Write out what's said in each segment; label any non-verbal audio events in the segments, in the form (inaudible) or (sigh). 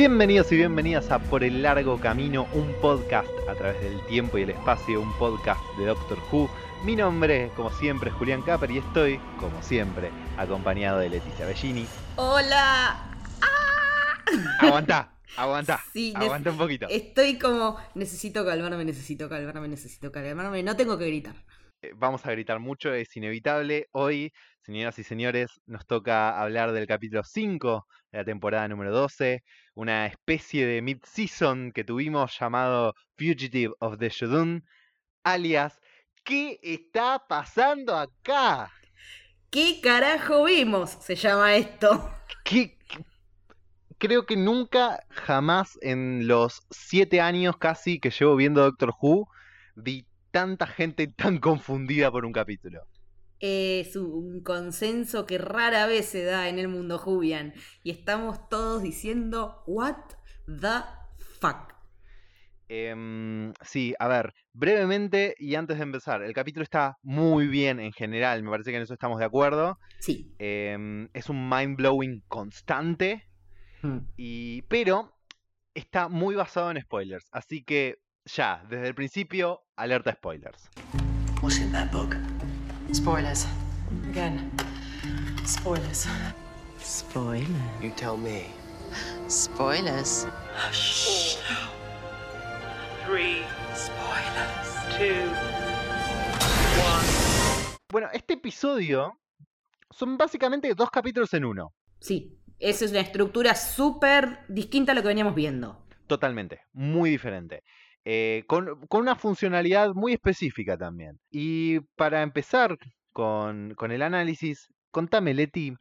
Bienvenidos y bienvenidas a Por el Largo Camino, un podcast a través del tiempo y el espacio, un podcast de Doctor Who. Mi nombre, como siempre, es Julián Capper y estoy, como siempre, acompañado de Leticia Bellini. Hola. ¡Ah! Aguanta, aguanta, (laughs) Sí, aguanta un poquito. Estoy como, necesito calmarme, necesito calmarme, necesito calmarme. No tengo que gritar. Eh, Vamos a gritar mucho, es inevitable. Hoy, señoras y señores, nos toca hablar del capítulo 5 de la temporada número 12, una especie de mid-season que tuvimos llamado Fugitive of the Shudun, alias ¿Qué está pasando acá? ¿Qué carajo vimos? Se llama esto. (laughs) ¿Qué- qué- Creo que nunca, jamás en los siete años casi que llevo viendo Doctor Who, vi tanta gente tan confundida por un capítulo. Es un consenso que rara vez se da en el mundo Jubian. Y estamos todos diciendo, ¿What the fuck? Em, sí, a ver, brevemente y antes de empezar, el capítulo está muy bien en general, me parece que en eso estamos de acuerdo. Sí. Em, es un mind blowing constante, y, pero está muy basado en spoilers, así que ya, desde el principio, alerta spoilers. What's in that book? Spoilers. Again. Spoilers. Spoiler. You tell me. Spoilers. Three, Spoilers. two, Bueno, este episodio son básicamente dos capítulos en uno, Sí. Esa es una estructura súper distinta a lo que veníamos viendo. totalmente, muy diferente. Eh, con, con una funcionalidad muy específica también. Y para empezar con, con el análisis, contame, Leti,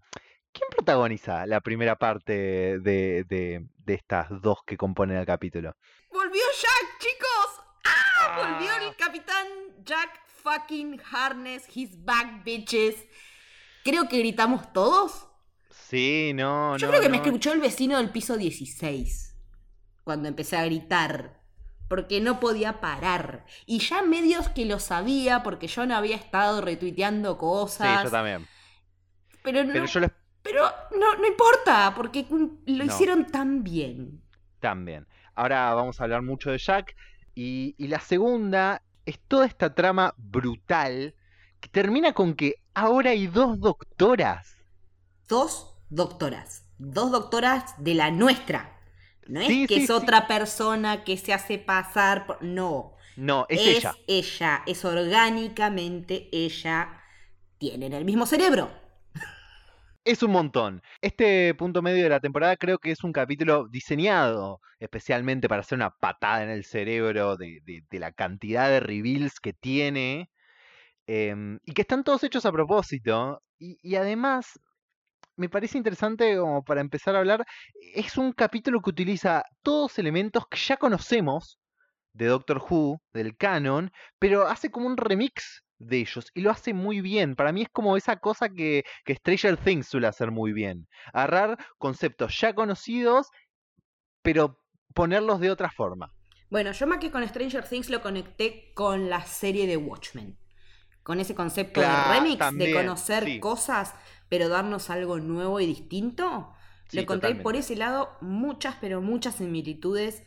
¿quién protagoniza la primera parte de, de- de estas dos que componen el capítulo? ¡Volvió Jack, chicos! ¡Ah! Volvió Ah. el capitán Jack fucking Harness. He's back, bitches. Creo que gritamos todos. Sí, no, Yo no, creo que me escuchó el vecino del piso 16 cuando empecé a gritar. Porque no podía parar. Y ya medios que lo sabía porque yo no había estado retuiteando Sí, cosas. yo también. Pero no, Pero yo les pero no, no importa, porque lo No. hicieron tan bien. También. Ahora vamos a hablar mucho de Jack. Y, y la segunda es toda esta trama brutal que termina con que ahora hay dos doctoras. dos doctoras. Dos doctoras de la nuestra. No es Sí, que sí, es otra persona que se hace pasar por... No. No, es, es ella. ella. Es orgánicamente ella. Tienen el mismo cerebro. Es un montón. Este punto medio de la temporada creo que es un capítulo diseñado especialmente para hacer una patada en el cerebro de, de- de la cantidad de reveals que tiene. em, y que están todos hechos a propósito. Y, y además, me parece interesante como para empezar a hablar, es un capítulo que utiliza todos elementos que ya conocemos de Doctor Who, del canon, pero hace como un remix de ellos y lo hace muy bien. Para mí es como esa cosa que, que Stranger Things suele hacer muy bien. Agarrar conceptos ya conocidos, pero ponerlos de otra forma. Bueno, yo más que con Stranger Things lo conecté con la serie de Watchmen. Con ese concepto Claro, de remix, también, de conocer sí. cosas, pero darnos algo nuevo y distinto. Sí, lo encontré por ese lado muchas, pero muchas similitudes.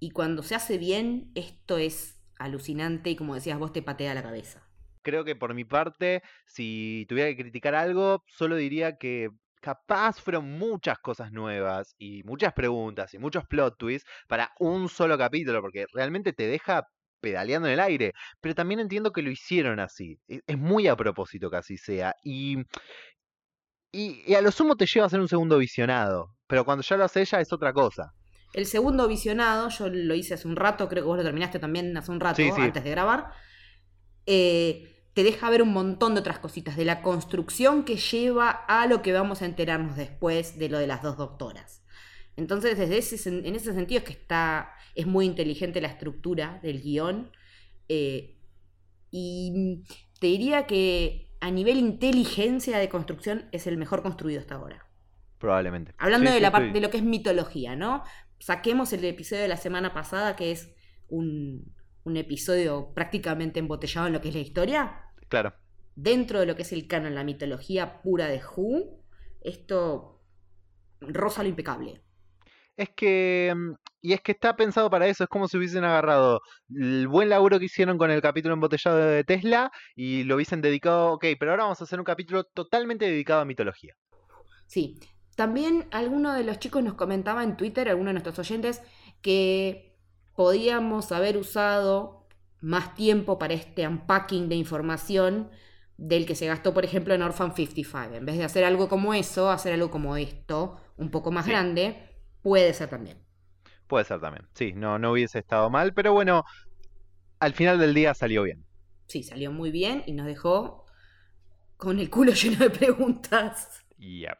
Y cuando se hace bien, esto es alucinante y como decías vos, te patea la cabeza. Creo que por mi parte, si tuviera que criticar algo, solo diría que capaz fueron muchas cosas nuevas y muchas preguntas y muchos plot twists para un solo capítulo, porque realmente te deja pedaleando en el aire. Pero también entiendo que lo hicieron así. e- Es muy a propósito que así sea. Y, y, y a lo sumo te lleva a ser un segundo visionado. Pero cuando ya lo hace ella es otra cosa. El segundo visionado, yo lo hice hace un rato, creo que vos lo terminaste también hace un rato, Sí, sí. antes de grabar. eh, te deja ver un montón de otras cositas, de la construcción que lleva a lo que vamos a enterarnos después de lo de las dos doctoras. Entonces, desde ese, en ese sentido es que está, es muy inteligente la estructura del guion. eh, y te diría que a nivel inteligencia de construcción es el mejor construido hasta ahora. Probablemente. Hablando Sí, de sí, la parte de lo que es mitología, ¿no? Saquemos el episodio de la semana pasada, que es un, un episodio prácticamente embotellado en lo que es la historia. Claro. Dentro de lo que es el canon, la mitología pura de Who, esto roza lo impecable. Es que. mm, Y es que está pensado para eso. Es como si hubiesen agarrado el buen laburo que hicieron con el capítulo embotellado de Tesla y lo hubiesen dedicado. Ok, pero ahora vamos a hacer un capítulo totalmente dedicado a mitología. Sí. También alguno de los chicos nos comentaba en Twitter, alguno de nuestros oyentes, que podíamos haber usado más tiempo para este unpacking de información del que se gastó, por ejemplo, en Orphan 55. En vez de hacer algo como eso, hacer algo como esto, un poco más Sí. grande, puede ser también. Puede ser también. Sí, no, no hubiese estado mal, pero bueno, al final del día salió bien. Sí, salió muy bien y nos dejó con el culo (laughs) lleno de preguntas. Yep.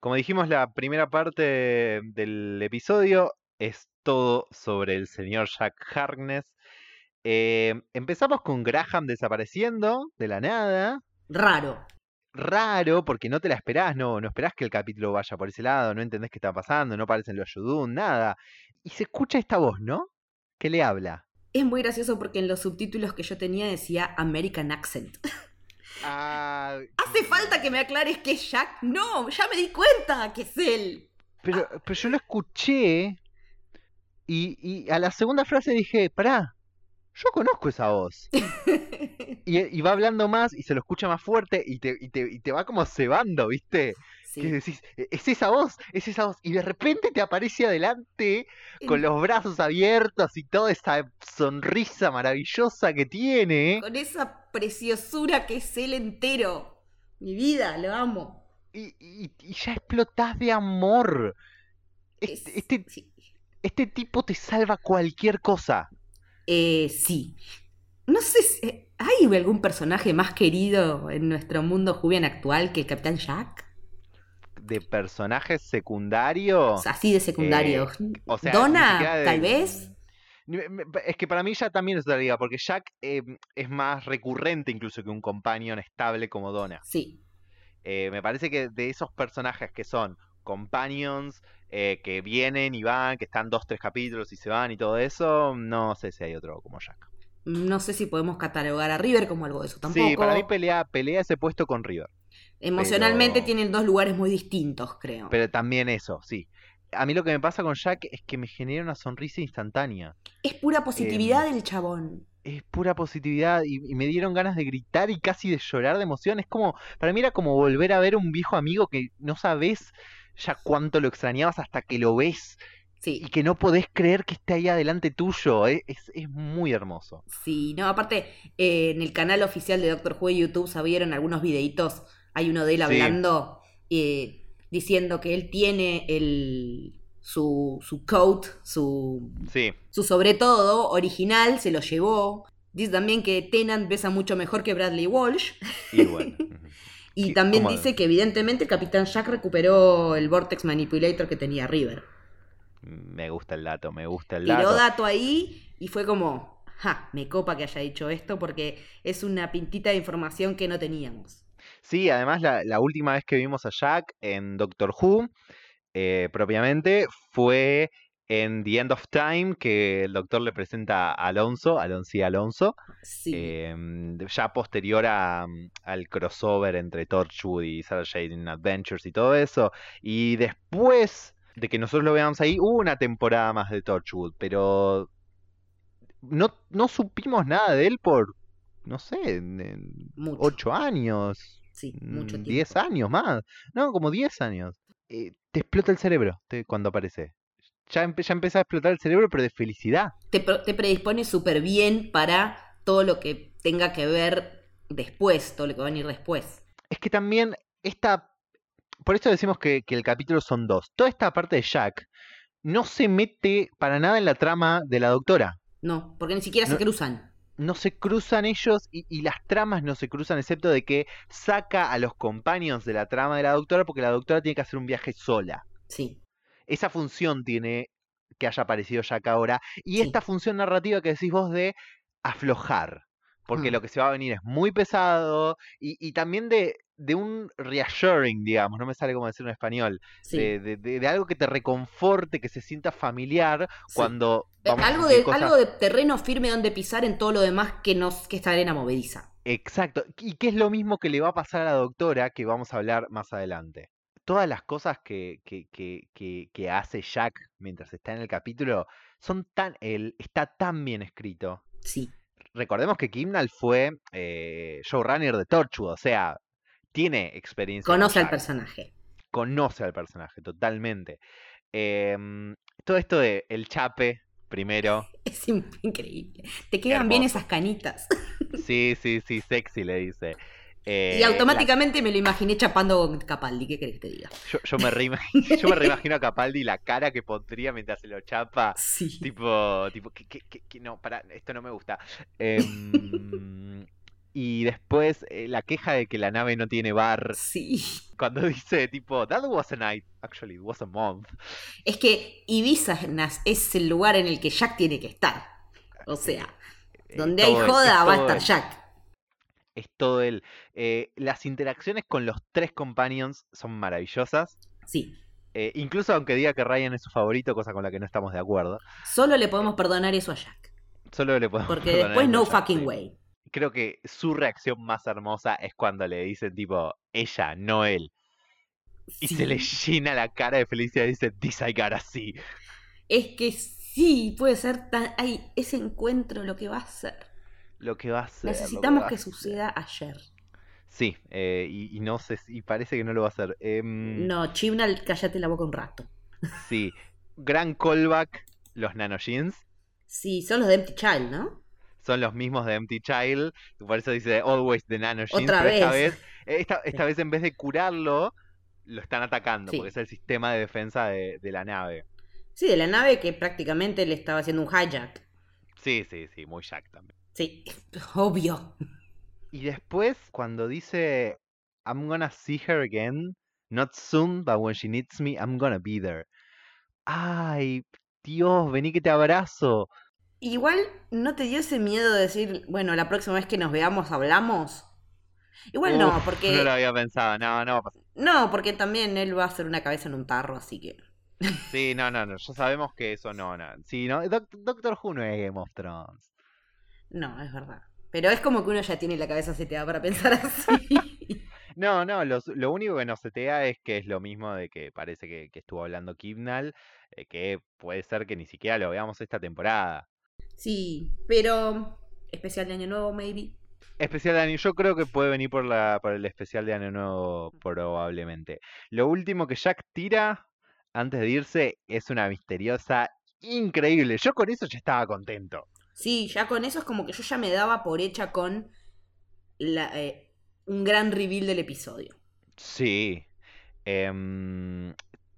Como dijimos, la primera parte del episodio es todo sobre el señor Jack Harkness. Eh, empezamos con Graham desapareciendo de la nada. Raro. Raro, porque no te la esperás, no, no esperás que el capítulo vaya por ese lado, no entendés qué está pasando, no aparecen los Yudun, nada. Y se escucha esta voz, ¿no? Que le habla. Es muy gracioso porque en los subtítulos que yo tenía decía American Accent. (laughs) Ah, ¿Hace falta que me aclares que es Jack? No, ya me di cuenta que es él. Pero, pero yo lo escuché y, y a la segunda frase dije, pará, yo conozco esa voz. (laughs) Y, y va hablando más y se lo escucha más fuerte y te, y te, y te va como cebando, ¿viste? Que decís, "E- es esa voz, es esa voz. Y de repente te aparece adelante con los brazos abiertos y toda esa sonrisa maravillosa que tiene. Con esa preciosura que es él entero. Mi vida, lo amo. Y, ya explotás de amor. Es- Este, este, sí. este tipo te salva cualquier cosa. Eh, sí. No sé si... eh, ¿Hay algún personaje más querido en nuestro mundo Jubian actual que el Capitán Jack? de personajes secundarios. Así de secundario. o sea, Donna, siquiera de- tal vez. Es que para mí ya también es otra liga, porque Jack eh, es más recurrente incluso que un companion estable como Donna. Sí. Eh, me parece que de esos personajes que son companions, eh, que vienen y van, que están dos, tres capítulos y se van y todo eso, no sé si hay otro como Jack. No sé si podemos catalogar a River como algo de eso tampoco. Sí, para mí pelea, pelea ese puesto con River. Emocionalmente pero- tienen dos lugares muy distintos, creo. Pero también eso, sí. A mí lo que me pasa con Jack es que me genera una sonrisa instantánea. Es pura positividad Em, del chabón. es pura positividad y, y me dieron ganas de gritar y casi de llorar de emoción. Es como, para mí era como volver a ver un viejo amigo que no sabes ya cuánto lo extrañabas hasta que lo ves Sí. y que no podés creer que esté ahí adelante tuyo. Es, es, es muy hermoso. Sí, no, aparte, eh, en el canal oficial de Doctor Who de YouTube salieron algunos videitos. Hay uno de él Sí. hablando, eh, diciendo que él tiene el su, su coat, su, Sí, su sobre todo original, se lo llevó. Dice también que Tennant besa mucho mejor que Bradley Walsh. y bueno. (laughs) Y también dice que evidentemente el Capitán Jack recuperó el Vortex Manipulator que tenía River. me gusta el dato, me gusta el Tiró dato. dato ahí y fue como, ja, me copa que haya dicho esto porque es una pintita de información que no teníamos. Sí, además la, la última vez que vimos a Jack en Doctor Who, eh, propiamente, fue en The End of Time, que el doctor le presenta a Alonso, Alonso y Alonso, Sí. em, ya posterior a, mm, al crossover entre Torchwood y Sarah Jane Adventures y todo eso. Y después de que nosotros lo veamos ahí, hubo una temporada más de Torchwood, pero no, no supimos nada de él por, no sé, mucho. ocho años. Sí, mucho Mm, tiempo. 10 años más. No, como 10 años. Eh, te explota el cerebro te- cuando aparece. Ya, empe- ya empieza a explotar el cerebro, pero de felicidad. Te, predispone súper bien para todo lo que tenga que ver después, todo lo que va a venir después. Es que también esta... Por eso decimos que, que el capítulo son dos. Toda esta parte de Jack no se mete para nada en la trama de la doctora. No, porque ni siquiera se cruzan. No se cruzan ellos y, y las tramas no se cruzan, excepto de que saca a los companions de la trama de la doctora porque la doctora tiene que hacer un viaje sola. Sí. Esa función tiene que haya aparecido Jack ahora. Y Sí. esta función narrativa que decís vos de aflojar. Porque Mm. lo que se va a venir es muy pesado. Y, y también de, de un reassuring, digamos. No me sale cómo decirlo en español. Sí. De, de- algo que te reconforte, que se sienta familiar Sí. cuando. Vamos algo, de, cosas- algo de terreno firme donde pisar en todo lo demás que, nos, que esta arena movediza. Exacto. Y que es lo mismo que le va a pasar a la doctora, que vamos a hablar más adelante. Todas las cosas que, que, que, que, que hace Jack mientras está en el capítulo son tan. Él está tan bien escrito. Sí. Recordemos que Kimnall fue eh, showrunner de Torchwood, o sea, tiene experiencia. con Conoce al personaje. Conoce al personaje, totalmente. Em, todo esto de el chape, primero. (laughs) Es in- increíble. Te quedan bien esas canitas. (laughs) Sí, sí, sí, sexy le dice. Eh, y automáticamente me lo imaginé chapando con Capaldi. ¿Qué querés que te diga? yo, yo me reima- (laughs) yo me reimagino a Capaldi la cara que pondría mientras se lo chapa. Sí. Tipo, tipo, que, que- que- que no, para, esto no me gusta. Em, (laughs) y después eh, la queja de que la nave no tiene bar. Sí. Cuando dice, tipo, that was a night. Actually, it was a month. Es que Ibiza es el lugar en el que Jack tiene que estar. O sea, Eh, donde hay joda es va a estar Jack. Es todo él. Eh, las interacciones con los tres companions son maravillosas. Sí. Eh, incluso aunque diga que Ryan es su favorito, cosa con la que no estamos de acuerdo. Solo le podemos perdonar eso a Jack. Solo le podemos Porque perdonar después eso no a Jack, fucking sí. way. Creo que su reacción más hermosa es cuando le dicen tipo, ella, no él. Y Sí. se le llena la cara de felicidad y dice, this I gotta see. Es que sí, puede ser tan. Ay, ese encuentro lo que va a ser. Lo que va a lo Necesitamos que suceda ayer. Sí, eh, y, y no sé, y parece que no lo va a hacer. Em, No, Chibnall, cállate la boca un rato. Sí, gran callback, los nanojeans. Sí, son los de Empty Child, ¿no? Son los mismos de Empty Child, por eso dice always the nanojeans. Otra pero esta vez. vez, eh, esta, esta vez en vez de curarlo, lo están atacando, Sí. porque es el sistema de defensa de, de la nave. Sí, de la nave que prácticamente le estaba haciendo un hijack. Sí, sí, sí, muy Jack también. Sí, (laughs) obvio. Y después, cuando dice I'm gonna see her again, not soon, but when she needs me, I'm gonna be there. Ay, Dios, vení que te abrazo. Igual, ¿no te dio ese miedo de decir, bueno, la próxima vez que nos veamos hablamos? Igual no, porque. No lo había pensado, no, no va a pasar. No, porque también él va a hacer una cabeza en un tarro, así que. Sí, no, no, no, ya sabemos que eso no, no. Sí, no, Doc- Doctor Who no es Game of Thrones. No, es verdad. Pero es como que uno ya tiene la cabeza seteada para pensar así. (laughs) No, no, lo único que nos setea es que es lo mismo de que parece que, que estuvo hablando Kibnall, eh, que puede ser que ni siquiera lo veamos esta temporada. sí, pero. Especial de Año Nuevo, maybe. Especial de Año, yo creo que puede venir por, la, por el especial de Año Nuevo probablemente. Lo último que Jack tira antes de irse es una misteriosa increíble. Yo con eso ya estaba contento. Sí, ya con eso es como que yo ya me daba por hecha con la, eh, un gran reveal del episodio. Sí. Em,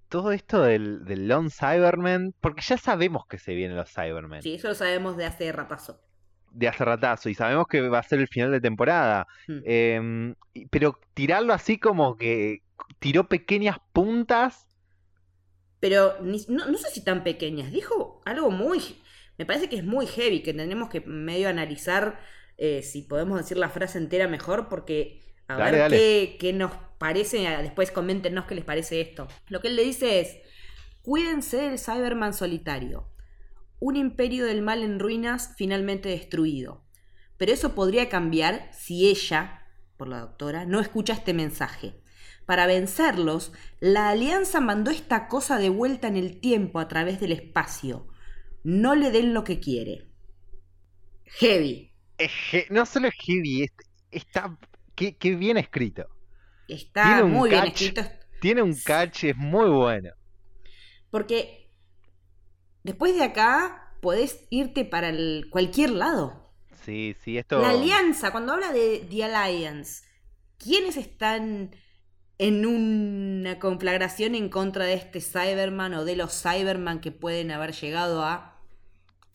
todo esto del, del Lone Cyberman, porque ya sabemos que se vienen los Cybermen Sí, eso lo sabemos de hace ratazo. de hace ratazo y sabemos que va a ser el final de temporada. Hmm. Em, pero tirarlo así como que tiró pequeñas puntas. Pero ni- no, no sé si tan pequeñas. Dijo algo muy. Me parece que es muy heavy, que tenemos que medio analizar eh, si podemos decir la frase entera mejor, porque a Dale, ver dale. Qué, qué nos parece. Después coméntenos qué les parece esto. Lo que él le dice es: Cuídense del Cyberman solitario. Un imperio del mal en ruinas finalmente destruido. Pero eso podría cambiar si ella, por la doctora, no escucha este mensaje. Para vencerlos, la Alianza mandó esta cosa de vuelta en el tiempo a través del espacio. No le den lo que quiere. Heavy. Es he- no solo es heavy, es- está. Qué, qué bien escrito. Está muy bien escrito. Tiene un catch, es muy bueno. Porque después de acá podés irte para el- cualquier lado. Sí, sí, esto. La alianza, cuando habla de The Alliance, ¿quiénes están en una conflagración en contra de este Cyberman o de los Cyberman que pueden haber llegado a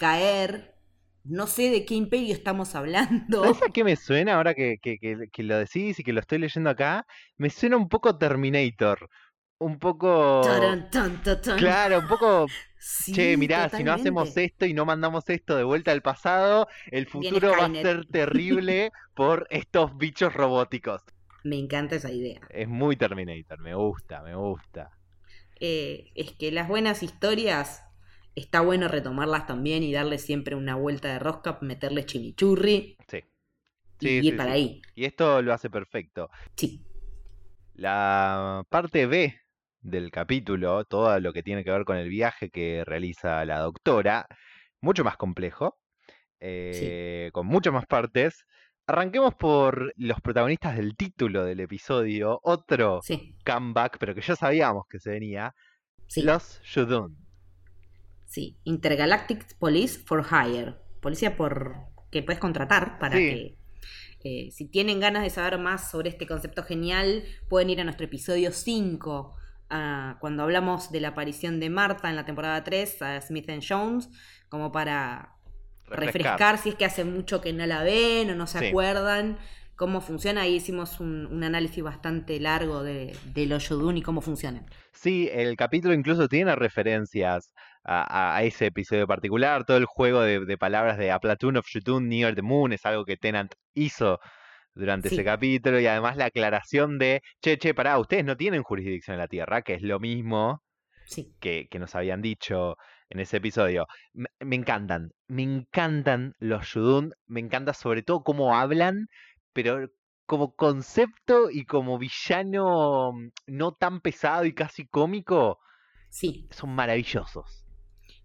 caer? No sé de qué imperio estamos hablando. ¿Sabes a qué me suena ahora que, que, que- que lo decís y que lo estoy leyendo acá? Me suena un poco Terminator. Un poco. Tarán, tan, tan, tan. Claro, un poco. Sí, Che, mirá, si no hacemos esto y no mandamos esto de vuelta al pasado, el futuro va a ser terrible (laughs) por estos bichos robóticos. Me encanta esa idea. Es muy Terminator, me gusta, me gusta. Eh, es que las buenas historias está bueno retomarlas también y darle siempre una vuelta de rosca, meterle chimichurri Sí. y Sí, ir para sí. ahí. Y esto lo hace perfecto. Sí. La parte B del capítulo, todo lo que tiene que ver con el viaje que realiza la doctora, mucho más complejo, eh, con muchas más partes. Arranquemos por los protagonistas del título del episodio, otro comeback, pero que ya sabíamos que se venía, sí. los Shudun. Sí, Intergalactic Police for Hire. Policía por que puedes contratar para Sí. que eh, si tienen ganas de saber más sobre este concepto genial, pueden ir a nuestro episodio 5, ah, cuando hablamos de la aparición de Marta en la temporada 3 a Smith and Jones, como para refrescar. si es que hace mucho que no la ven o no se Sí. acuerdan cómo funciona. Ahí hicimos un, un análisis bastante largo de, de los Yodun y cómo funcionan. Sí, el capítulo incluso tiene referencias a, ese episodio particular. Todo el juego de, de palabras de A Platoon of Shutun Near the Moon es algo que Tennant hizo durante Sí. ese capítulo. Y además la aclaración de, che, che, pará, ustedes no tienen jurisdicción en la Tierra, que es lo mismo Sí, que, que nos habían dicho en ese episodio. Me, me encantan, me encantan los Shudun, me encanta sobre todo cómo hablan, pero como concepto y como villano mm, no tan pesado y casi cómico, sí. son maravillosos.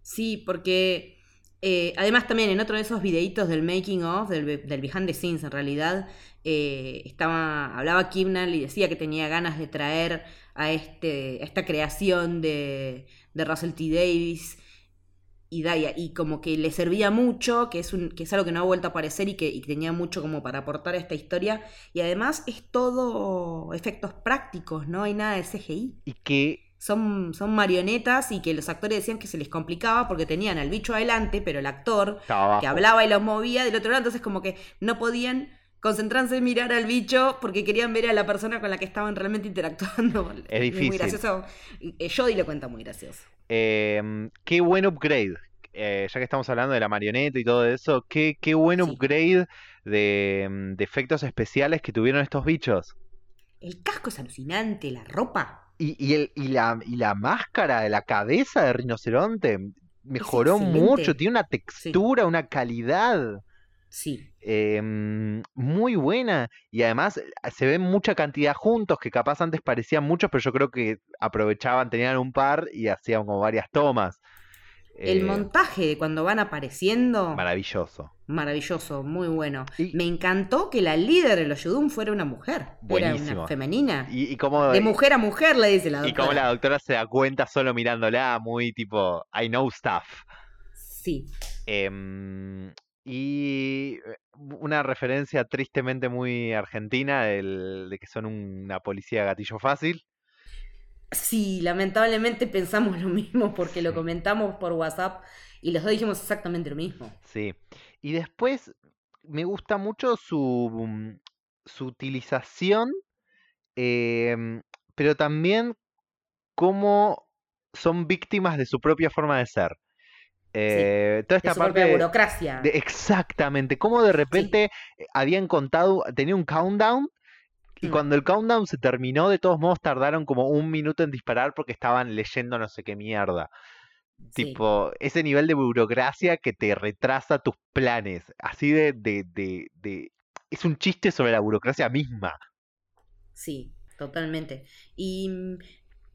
Sí, porque eh, además también en otro de esos videitos del making of, del, del behind the scenes en realidad, eh, estaba, hablaba Kimnall y decía que tenía ganas de traer a, este, a esta creación de, de Russell T. Davis y Daya, y como que le servía mucho, que es, un, que es algo que no ha vuelto a aparecer y que, y tenía mucho como para aportar a esta historia, y además es todo efectos prácticos, no hay nada de CGI Y que son, son marionetas y que los actores decían que se les complicaba porque tenían al bicho adelante, pero el actor que hablaba y los movía del otro lado, entonces como que no podían concentrarse en mirar al bicho porque querían ver a la persona con la que estaban realmente interactuando. (laughs) Es Muy difícil. gracioso. Eh, Jodie lo cuenta muy gracioso. Em, qué buen upgrade. Eh, ya que estamos hablando de la marioneta y todo eso, qué, qué buen Sí. upgrade de, mm, de efectos especiales que tuvieron estos bichos. El casco es alucinante, la ropa. Y, y, el, y, la, y la máscara de la cabeza de rinoceronte mejoró mucho, tiene una textura, una calidad Sí, em, muy buena y además eh, se ven mucha cantidad juntos que capaz antes parecían muchos, pero yo creo que aprovechaban, tenían un par y hacían como varias tomas. El Eh, montaje de cuando van apareciendo, maravilloso. maravilloso, muy bueno. Y- Me encantó que la líder de los Yudum fuera una mujer. Era Buenísimo. una femenina. Y, y como, De mujer a mujer le dice la y doctora. como la doctora se da cuenta solo mirándola, muy tipo, I know stuff. Sí, Em, y eh, una referencia tristemente muy argentina del- de que son una policía gatillo fácil. Sí, lamentablemente (laughs) pensamos lo mismo porque lo Sí. comentamos por WhatsApp y los dos dijimos exactamente lo mismo. Sí. Y después me gusta mucho su, mm, su utilización, em, pero también cómo son víctimas de su propia forma de ser. Eh, toda De su parte propia de- burocracia. de- exactamente, cómo de repente eh, habían contado, tenía un countdown y Mm. cuando el countdown se terminó, de todos modos tardaron como un minuto en disparar porque estaban leyendo no sé qué mierda. Sí. Tipo, ese nivel de burocracia que te retrasa tus planes. Así de, de, de, de- Es un chiste sobre la burocracia misma. Sí, totalmente. Y mm,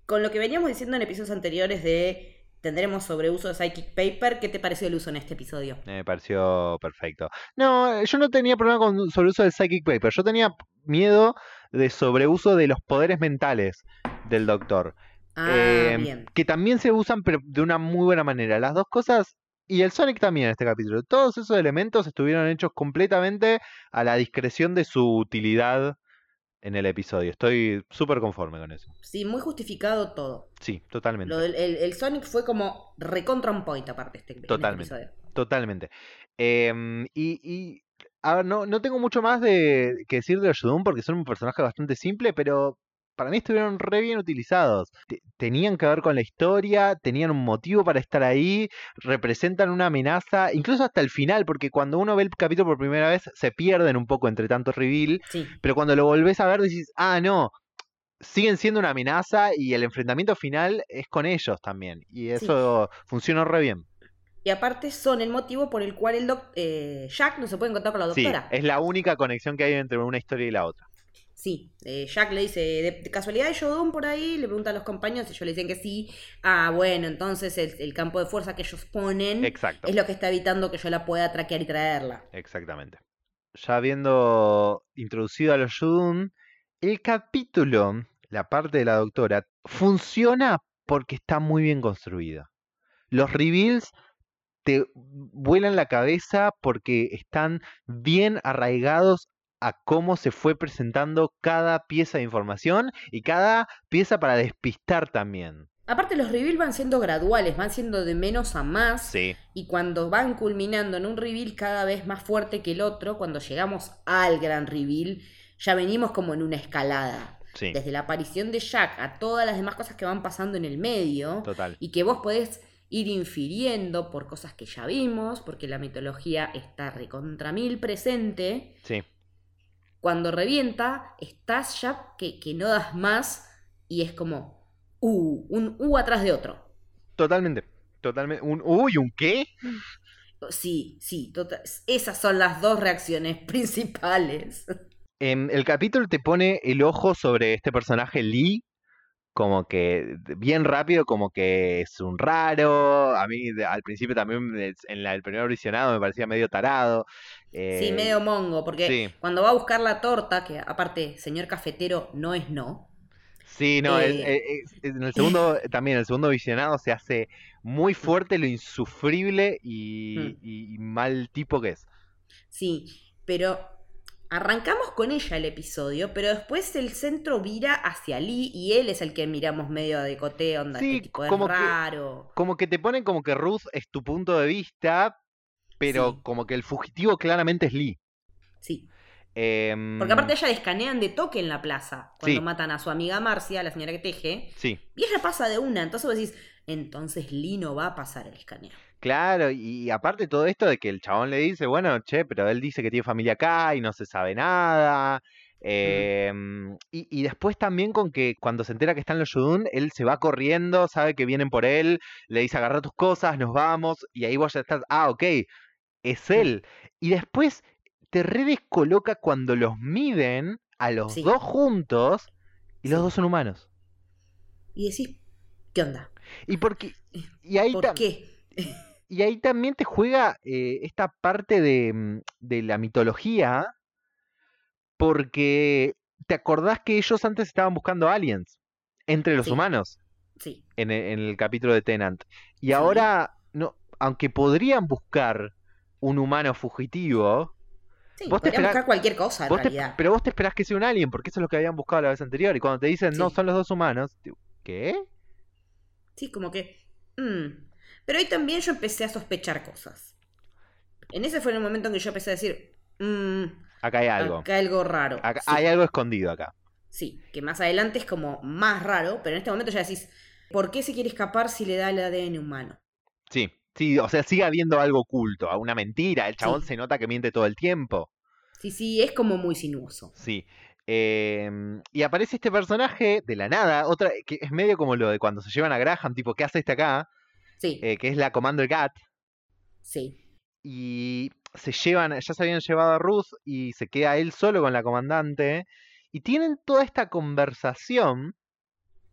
con lo que veníamos diciendo en episodios anteriores de tendremos sobre uso de Psychic Paper, ¿qué te pareció el uso en este episodio? Me pareció perfecto. No, yo no tenía problema con sobre uso del Psychic Paper. Yo tenía miedo de sobreuso de los poderes mentales del doctor. Ah, Eh, bien. que también se usan pero de una muy buena manera. Las dos cosas, y el Sonic también en este capítulo, todos esos elementos estuvieron hechos completamente a la discreción de su utilidad en el episodio. Estoy súper conforme con eso. Sí, muy justificado todo. Sí, totalmente. Lo del, el, el Sonic fue como recontra on point aparte este, este Totalmente. episodio. Totalmente. Em, y, y, a ver, no, no tengo mucho más de, que decir de los Shudun porque son un personaje bastante simple, pero para mí estuvieron re bien utilizados. Te- tenían que ver con la historia, tenían un motivo para estar ahí, representan una amenaza, incluso hasta el final, porque cuando uno ve el capítulo por primera vez se pierden un poco entre tanto reveal, Sí, pero cuando lo volvés a ver decís, ah, no, siguen siendo una amenaza y el enfrentamiento final es con ellos también. Y eso funcionó re bien. y aparte son el motivo por el cual el doc- eh, Jack no se puede encontrar con la Sí, doctora. es la única conexión que hay entre una historia y la otra. Sí, eh, Jack le dice, de, de casualidad hay Shodown por ahí, le pregunta a los compañeros, y ellos le dicen que sí. Ah, bueno, entonces el, el campo de fuerza que ellos ponen Exacto. es lo que está evitando que yo la pueda traquear y traerla. Exactamente. Ya habiendo introducido a los Shudun, el capítulo, la parte de la doctora, funciona porque está muy bien construida. Los reveals te vuelan la cabeza porque están bien arraigados a cómo se fue presentando cada pieza de información y cada pieza para despistar también. Aparte los reveals van siendo graduales, van siendo de menos a más. Sí, Y cuando van culminando en un reveal cada vez más fuerte que el otro, cuando llegamos al gran reveal, ya venimos como en una escalada. sí, Desde la aparición de Jack a todas las demás cosas que van pasando en el medio. total. Y que vos podés ir infiriendo por cosas que ya vimos, porque la mitología está recontra mil presente. Sí, Cuando revienta, estás ya que, que no das más y es como, uh, un U atrás de otro. totalmente. Totalmente. Un, uy, ¿un qué? Sí, sí, tota- esas son las dos reacciones (laughs) principales. Em, el capítulo te pone el ojo sobre este personaje Lee, como que bien rápido, como que es un raro. A mí al principio también en la, el primer visionado me parecía medio tarado. Sí, eh, medio mongo, porque sí. cuando va a buscar la torta, que aparte, señor cafetero no es no. Sí, no, es- eh, es- es- en el (clears throat) segundo también, el segundo visionado se hace muy fuerte lo insufrible y, Mm. y- y mal tipo que es. Sí, pero arrancamos con ella el episodio, pero después el centro vira hacia Lee y él es el que miramos medio de cote, onda, Sí, este tipo como que- raro. Como que te ponen como que Ruth es tu punto de vista, pero Sí. como que el fugitivo claramente es Lee. Sí, Em, porque aparte ella escanean de toque en la plaza, cuando Sí. matan a su amiga Marcia, la señora que teje, Sí, y ella pasa de una, entonces vos decís, entonces Lee no va a pasar el escaneo. Claro, y, aparte todo esto de que el chabón le dice, bueno, che, pero él dice que tiene familia acá y no se sabe nada. em, y, y después también con que cuando se entera que están los Yudun, él se va corriendo, sabe que vienen por él, le dice agarra tus cosas, nos vamos, y ahí vos ya estás, ah, ok, es él. Y después te redescoloca cuando los miden a los Sí. dos juntos y los Sí. dos son humanos. Y decís, ¿qué onda? Y porque... (laughs) Y ahí ¿Por qué? (laughs) Y ahí también te juega eh, esta parte de, mm, de la mitología, porque te acordás que ellos antes estaban buscando aliens entre los Sí. humanos Sí, en en el, capítulo de Tenant. Y Sí. ahora, no, aunque podrían buscar un humano fugitivo, sí, Vos te podrían esperá- buscar cualquier cosa en te- pero vos te esperás que sea un alien, porque eso es lo que habían buscado la vez anterior. Y cuando te dicen, no, son los dos humanos, ¿qué? Sí, como que... mm. Pero ahí también yo empecé a sospechar cosas. En ese fue el momento en que yo empecé a decir, mm, Acá hay algo. acá algo raro. Acá- sí, Hay algo escondido acá. sí, que más adelante es como más raro, pero en este momento ya decís, ¿por qué se quiere escapar si le da el ADN humano? Sí, sí, o sea, sigue habiendo algo oculto, una mentira. El chabón Sí. se nota que miente todo el tiempo. Sí, sí, es como muy sinuoso. Sí. Em, y aparece este personaje de la nada, otra que es medio como lo de cuando se llevan a Graham, tipo, ¿qué hace este acá? Sí, Eh, que es la Commander Gat. sí, Y se llevan, ya se habían llevado a Ruth y se queda él solo con la comandante. Y tienen toda esta conversación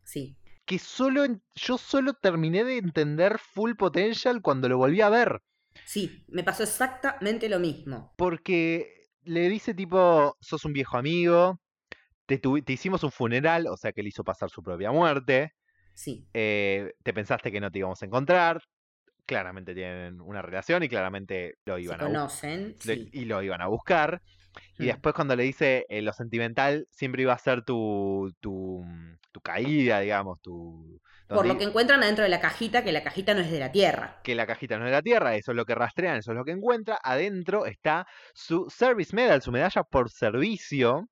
sí. que solo yo solo terminé de entender Full Potential cuando lo volví a ver. Sí, me pasó exactamente lo mismo. Porque le dice tipo, sos un viejo amigo, te, te hicimos un funeral, o sea que él hizo pasar su propia muerte, Sí, eh, te pensaste que no te íbamos a encontrar, claramente tienen una relación y claramente lo se iban a, bu- conocen. Sí. y lo iban a buscar. Y Mm. después cuando le dice eh, lo sentimental siempre iba a ser tu, tu, mm, tu caída, digamos, tu... Por lo que encuentran adentro de la cajita, que la cajita no es de la Tierra. que la cajita no es de la Tierra, eso es lo que rastrean, eso es lo que encuentra. Adentro está su Service Medal, su medalla por servicio.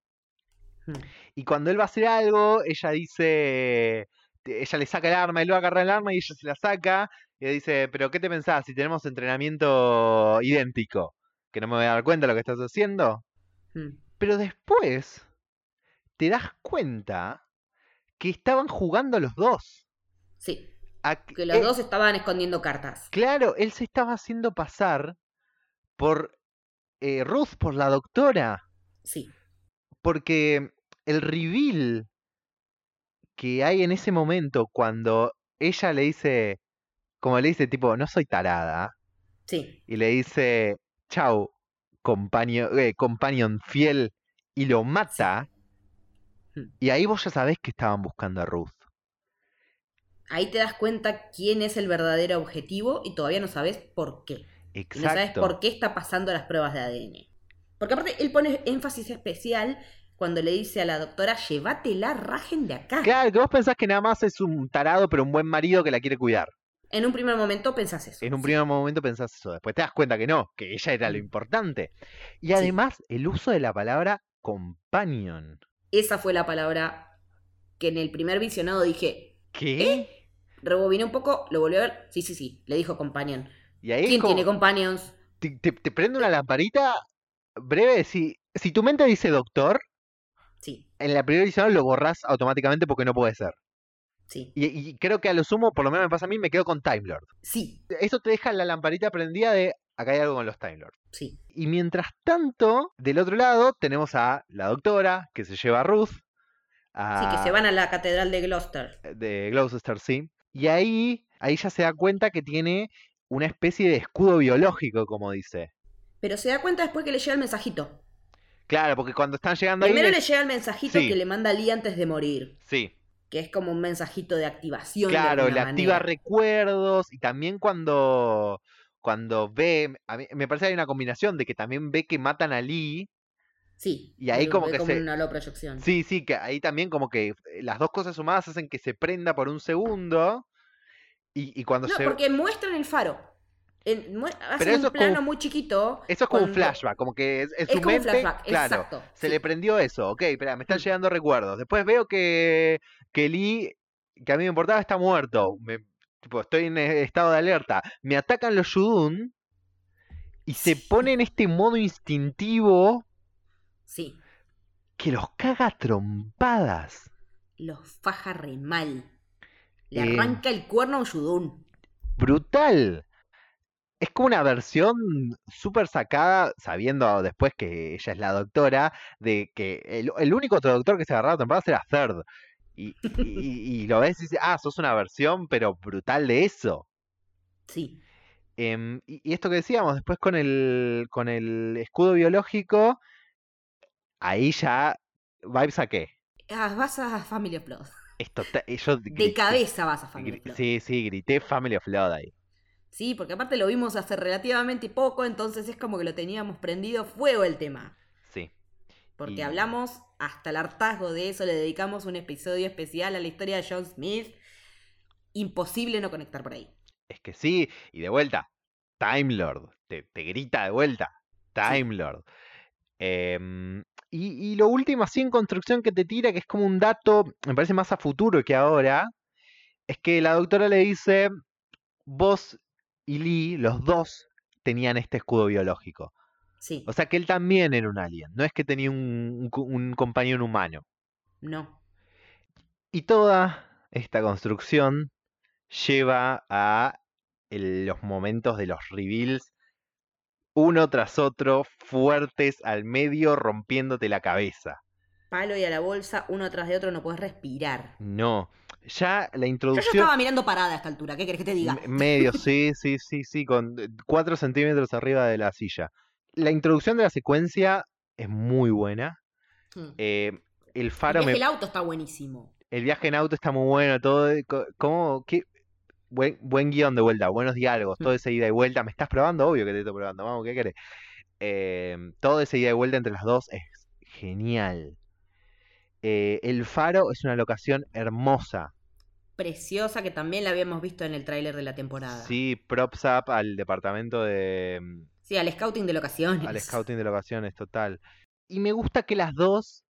Mm. Y cuando él va a hacer algo, ella dice, ella le saca el arma, él va a agarrar el arma y ella se la saca. Y ella dice, pero ¿qué te pensás si tenemos entrenamiento idéntico? ¿Que no me voy a dar cuenta de lo que estás haciendo? Mm. Pero después te das cuenta que estaban jugando los dos. Sí, A- que los eh, dos estaban escondiendo cartas. Claro, él se estaba haciendo pasar por eh, Ruth, por la doctora. Sí, Porque el reveal que hay en ese momento cuando ella le dice, como le dice, tipo, no soy tarada, Sí. y le dice, chau, compañero, eh, companion fiel, y lo mata, Hmm. y ahí vos ya sabés que estaban buscando a Ruth. Ahí te das cuenta quién es el verdadero objetivo y todavía no sabes por qué. Y no sabes Exacto. por qué está pasando las pruebas de ADN. Porque aparte él pone énfasis especial cuando le dice a la doctora, llévatela, rajen de acá. Claro, que vos pensás que nada más es un tarado, pero un buen marido que la quiere cuidar. En un primer momento pensás eso. En un sí. primer momento pensás eso, después te das cuenta que no, que ella era lo Mm. importante. Y además, el uso de la palabra companion. Esa fue la palabra que en el primer visionado dije, ¿Qué? rebobiné un poco, lo volví a ver. Sí, sí, sí, le dijo companion. Y ahí es ¿Quién como- tiene companions? te, te- te prende una lamparita breve. Si, si tu mente dice doctor, Sí, en la primera edición lo borrás automáticamente porque no puede ser. sí, Y, y creo que a lo sumo, por lo menos me pasa a mí, me quedo con Time Lord. sí, Eso te deja la lamparita prendida de acá hay algo con los Time Lords. sí. Y mientras tanto, del otro lado, tenemos a la doctora que se lleva a Ruth. Sí, que se van a la catedral de Gloucester. de Gloucester, sí. Y ahí, ahí ya se da cuenta que tiene una especie de escudo biológico, como dice. Pero se da cuenta después que le llega el mensajito. Claro, porque cuando están llegando ahí. Primero le- le llega el mensajito Sí. que le manda Lee antes de morir. Sí, Que es como un mensajito de activación. de claro, le activa recuerdos y también cuando, cuando ve, a mí me parece que hay una combinación de que también ve que matan a Lee. Sí. Y ahí como que se- una low proyección. Sí, sí, que ahí también como que eh, las dos cosas sumadas hacen que se prenda por un segundo. Y, y cuando No, se... porque muestran el faro. En, Pero eso un como- plano muy chiquito. Eso es como un flashback, como que es, Es su como un flashback, claro, exacto. se sí. le prendió eso, ok, espera, me están Mm. llegando recuerdos. Después veo que, que Lee, que a mí me importaba, está muerto. Me, tipo, estoy en eh, estado de alerta. Me atacan los Yudun y se Sí. pone en este modo instintivo Sí. que los caga a trompadas. Los faja re mal. Le Eh, arranca el cuerno a un Yudun. brutal. Es como una versión súper sacada, sabiendo después que ella es la doctora, de que el, el único otro doctor que se agarraba a temporadas era Third. Y, y- y lo ves y dices, ah, sos una versión, pero brutal de eso. Sí. Em, y, y esto que decíamos, después con el, con el escudo biológico, ahí ya, ¿vibes a qué? Ah, vas a Family of Blood. Esto, yo De grité- cabeza vas a Family of Blood. Sí, sí, grité Family of Blood ahí. Sí, porque aparte lo vimos hace relativamente poco, entonces es como que lo teníamos prendido fuego el tema. Sí. Porque Y- hablamos hasta el hartazgo de eso, le dedicamos un episodio especial a la historia de John Smith. Imposible no conectar por ahí. Es que sí, y de vuelta, Time Lord, te, te grita de vuelta, Time Lord. Em, y, y lo último así en construcción que te tira, que es como un dato, me parece más a futuro que ahora, es que la doctora le dice, vos y Lee, los dos, tenían este escudo biológico. Sí, O sea que él también era un alien, no es que tenía un, un co- un compañero humano. no. Y toda esta construcción lleva a el- los momentos de los reveals, uno tras otro, fuertes al medio, rompiéndote la cabeza. Palo y a la bolsa, uno tras de otro, no puedes respirar. No, ya la Yo ya introducción... estaba mirando parada a esta altura, ¿qué querés que te diga? me- Medio, sí, sí, sí, sí, con 4 centímetros arriba de la silla. La introducción de la secuencia es muy buena. Hmm. eh, el El faro viaje me, del auto está buenísimo. El viaje en auto está muy bueno, todo. ¿Cómo? ¿Qué? Buen, buen guion de vuelta, buenos diálogos, todo Mm. ese ida y vuelta. ¿Me estás probando? Obvio que te estoy probando, vamos, ¿qué querés? Eh, todo ese ida y vuelta entre las dos es genial. Eh, el faro es una locación hermosa. Preciosa, que también la habíamos visto en el tráiler de la temporada. Sí, props up al departamento de. mm, Sí, al scouting de locaciones. al scouting de locaciones, total. Y me gusta que las dos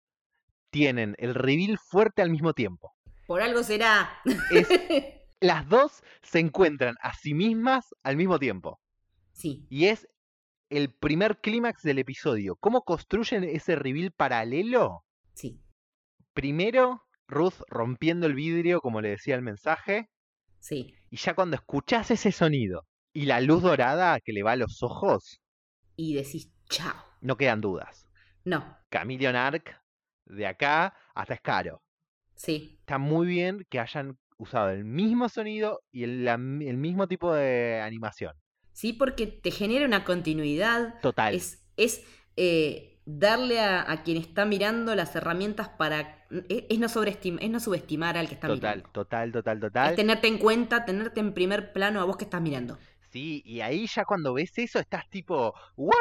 tienen el reveal fuerte al mismo tiempo. Por algo será. Es, (laughs) las dos se encuentran a sí mismas al mismo tiempo. sí, Y es el primer clímax del episodio. ¿Cómo construyen ese reveal paralelo? sí, Primero, Ruth rompiendo el vidrio, como le decía el mensaje, sí. y ya cuando escuchás ese sonido y la luz dorada que le va a los ojos, Y decís, chao. no quedan dudas. No, Chameleon Arc de acá hasta es caro. Sí. Está muy bien que hayan usado el mismo sonido y el, la- el mismo tipo de animación. Sí, porque te genera una continuidad. Total. Es, es eh, darle a, a quien está mirando las herramientas para. Es, es no, sobreestim- es no subestimar al que está total, mirando. total, total, Es total. tenerte en cuenta, tenerte en primer plano a vos que estás mirando. Sí, y ahí ya cuando ves eso estás tipo, ¿what?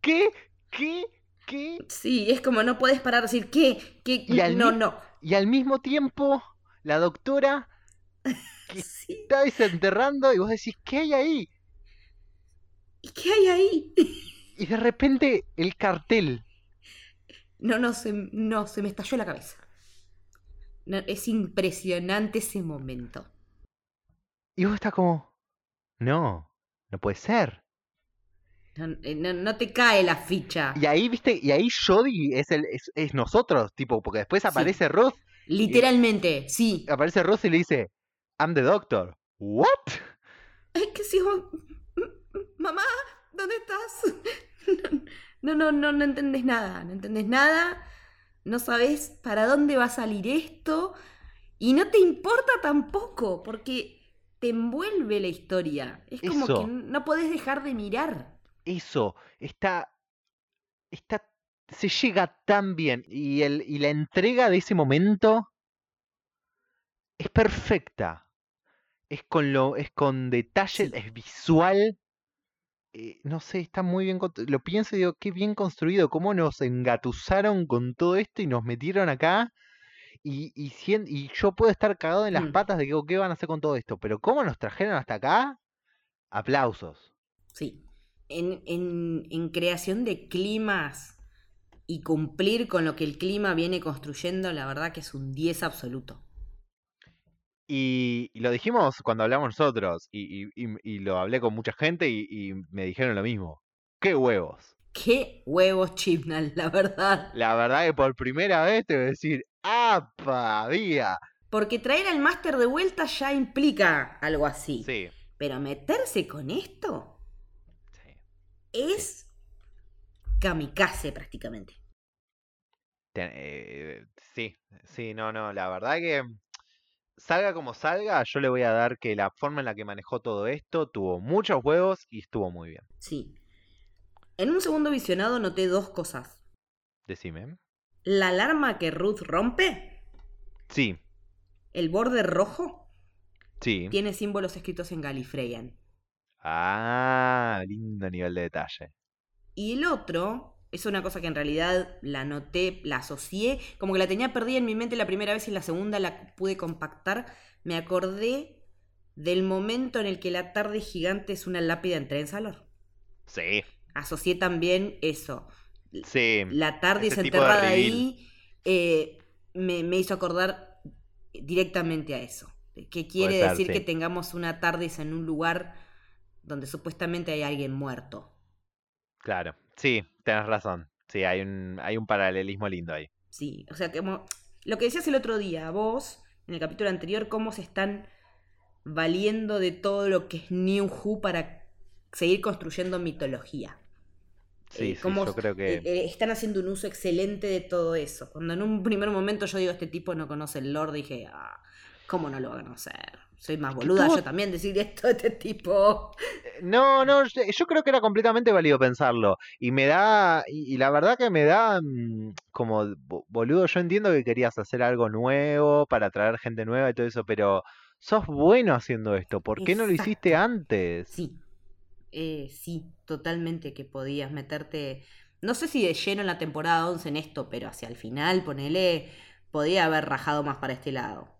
¿Qué? ¿Qué? ¿Qué? Sí, es como no podés parar de decir, ¿qué? ¿Qué? Y no, no. Y al mismo tiempo, la doctora (laughs) está desenterrando y vos decís, ¿qué hay ahí? ¿Y qué hay ahí? Y de repente el cartel. No, no, se, no, se me estalló la cabeza. No, es impresionante ese momento. Y vos estás como, no, no puede ser. No, eh, no- no te cae la ficha. Y ahí, viste, y ahí Jodie es, el, es, es nosotros, tipo, porque después Sí. aparece Roth, Literalmente, sí. aparece Roth y le dice, I'm the doctor. ¿What? Ay, que si vos- Mamá, ¿dónde estás? (laughs) No, no, no, no entendés nada. No entendés nada. No sabes para dónde va a salir esto. Y no te importa tampoco, porque te envuelve la historia. Es como Eso. que no podés dejar de mirar. Eso, está, está, se llega tan bien y, el, y la entrega de ese momento es perfecta. Es con lo, es con detalles, Sí. es visual. Eh, no sé, está muy bien. Lo pienso y digo, qué bien construido. Cómo nos engatusaron con todo esto y nos metieron acá. Y, y, y yo puedo estar cagado en las Mm. patas de que, ¿qué van a hacer con todo esto? Pero cómo nos trajeron hasta acá, aplausos. Sí. En, en- en creación de climas y cumplir con lo que el clima viene construyendo, la verdad que es un 10 absoluto. Y, y lo dijimos cuando hablamos nosotros, y, y- lo hablé con mucha gente y, me dijeron lo mismo. ¡Qué huevos! Qué huevos Chibnall, la verdad. La verdad que por primera vez te voy a decir, ¡apa! ¡Vía! Porque traer al máster de vuelta ya implica algo así. Sí, Pero meterse con esto sí. es kamikaze prácticamente. Te- eh, sí, sí, no, no, la verdad que salga como salga, yo le voy a dar que la forma en la que manejó todo esto tuvo muchos huevos y estuvo muy bien. Sí. En un segundo visionado noté dos cosas. Decime. La alarma que Ruth rompe, Sí, el borde rojo, sí. tiene símbolos escritos en Galifreyan. Ah, lindo nivel de detalle. Y el otro es una cosa que en realidad la noté, la asocié, como que la tenía perdida en mi mente la primera vez y la segunda la pude compactar. Me acordé del momento en el que la tarde gigante es una lápida en Trenzalor. Sí, Asocié también eso. sí. La TARDIS Ese tipo de enterrada ahí eh, me, me hizo acordar directamente a eso. Que quiere decir sí. que tengamos una TARDIS en un lugar donde supuestamente hay alguien muerto. Claro, sí, tenés razón. Sí, hay un, hay un paralelismo lindo ahí. Sí, o sea, como lo que decías el otro día, vos, en el capítulo anterior, cómo se están valiendo de todo lo que es New Who para seguir construyendo mitología. Sí, Eh, sí, yo creo que... eh, eh, están haciendo un uso excelente de todo eso. Cuando en un primer momento yo digo, este tipo no conoce el lore, dije, ah, ¿cómo no lo va a conocer? Soy más boluda yo también decir esto de este tipo. No, no, yo creo que era completamente válido pensarlo. Y me da, y, la verdad que me da mm, como, bo- boludo, yo entiendo que querías hacer algo nuevo para atraer gente nueva y todo eso, pero sos bueno haciendo esto. ¿Por qué no lo hiciste antes? Sí, eh, sí, totalmente que podías meterte, no sé si de lleno en la temporada 11 en esto, pero hacia el final, ponele, podía haber rajado más para este lado.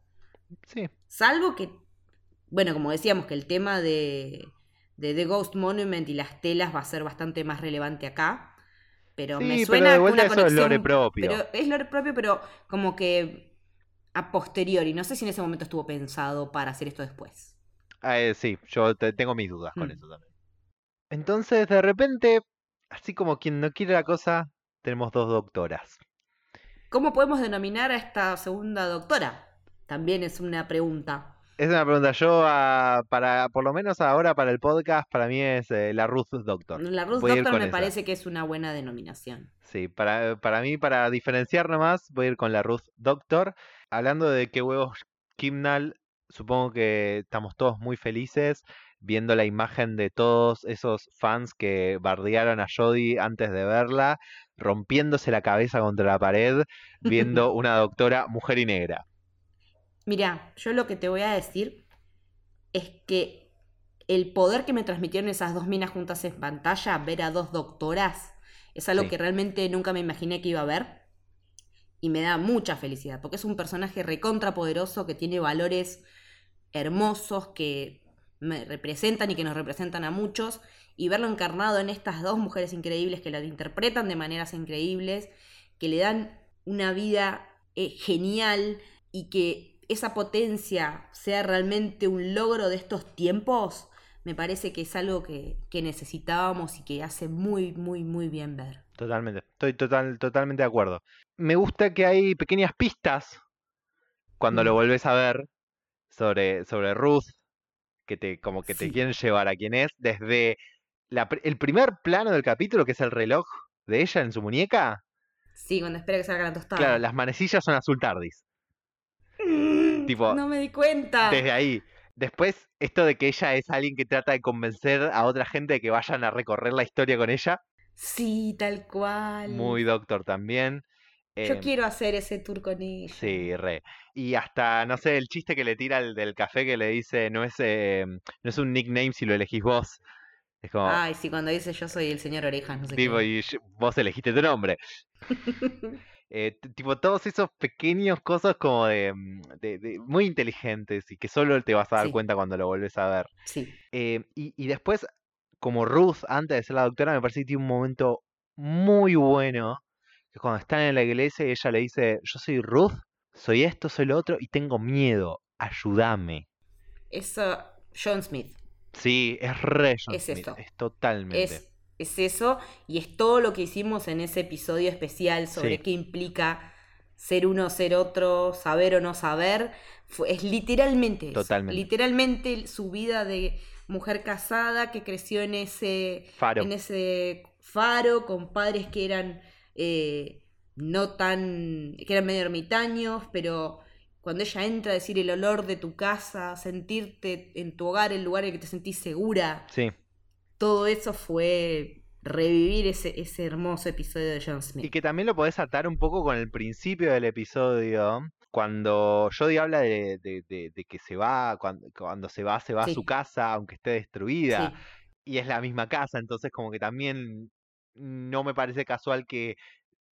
Sí, Salvo que, bueno, como decíamos, que el tema de, de The Ghost Monument y las telas va a ser bastante más relevante acá. Pero Sí, me pero suena de vuelta una eso es lore propio. Pero es lore propio, pero como que a posteriori. No sé si en ese momento estuvo pensado para hacer esto después. Ah, eh, sí, yo te- tengo mis dudas con Mm. eso también. Entonces, de repente, así como quien no quiere la cosa, tenemos dos doctoras. ¿Cómo podemos denominar a esta segunda doctora? También es una pregunta. Es una pregunta. Yo, ah, para, por lo menos ahora para el podcast, para mí es eh, la Ruth Doctor. La Ruth Voy Doctor me esa. parece que es una buena denominación. Sí, para, para mí, para diferenciar nomás, voy a ir con la Ruth Doctor. Hablando de qué huevos Kimnal, supongo que estamos todos muy felices viendo la imagen de todos esos fans que bardearon a Jodie antes de verla, rompiéndose la cabeza contra la pared, viendo (laughs) una doctora mujer y negra. Mira, yo lo que te voy a decir es que el poder que me transmitieron esas dos minas juntas en pantalla, ver a dos doctoras, es algo Sí. que realmente nunca me imaginé que iba a ver. Y me da mucha felicidad, porque es un personaje recontrapoderoso que tiene valores hermosos que me representan y que nos representan a muchos. Y verlo encarnado en estas dos mujeres increíbles que lo interpretan de maneras increíbles, que le dan una vida eh, genial y que esa potencia sea realmente un logro de estos tiempos, me parece que es algo que, que necesitábamos y que hace muy, muy, muy bien ver. Totalmente, estoy total, totalmente de acuerdo. Me gusta que hay pequeñas pistas cuando lo volvés a ver sobre, sobre Ruth, que te, como que te quieren llevar a quien es, desde la el primer plano del capítulo, que es el reloj de ella en su muñeca. Sí, cuando espera que salga la tostada. Claro, las manecillas son azul tardis. Tipo, no me di cuenta. Desde ahí. Después, esto de que ella es alguien que trata de convencer a otra gente de que vayan a recorrer la historia con ella. Sí, tal cual. Muy Doctor también. Yo Em, quiero hacer ese tour con ella. Sí, re. Y hasta, no sé, el chiste que le tira el del café que le dice, no es, eh, no es un nickname si lo elegís vos. Es como, Ay, sí, cuando dice yo soy el señor Orejas, no sé tipo, qué. y vos elegiste tu nombre. (laughs) Eh, tipo, todos esos pequeños cosas como de, mm, de- de- muy inteligentes y que solo te vas a dar Sí. cuenta cuando lo vuelves a ver. Sí. Eh, y, y después, como Ruth, antes de ser la doctora, me parece que tiene un momento muy bueno. Que cuando están en la iglesia y ella le dice, yo soy Ruth, soy esto, soy lo otro y tengo miedo, ayúdame. Eso, John Smith. Sí, es re John Es Smith, eso. es totalmente. Es, es eso y es todo lo que hicimos en ese episodio especial sobre Sí. qué implica ser uno, ser otro, saber o no saber. Fue- es literalmente eso. Totalmente. Literalmente su vida de mujer casada que creció en ese, Faro. en ese faro con padres que eran eh, no tan, que eran medio ermitaños, pero cuando ella entra a decir el olor de tu casa, sentirte en tu hogar, el lugar en el que te sentís segura, Sí. Todo eso fue revivir ese, ese hermoso episodio de John Y Smith. que también lo podés atar un poco con el principio del episodio. Cuando Jodie habla de, de- de- de que se va, cuando, cuando se va, se va a su casa, aunque esté destruida. Sí, y es la misma casa, entonces como que también no me parece casual que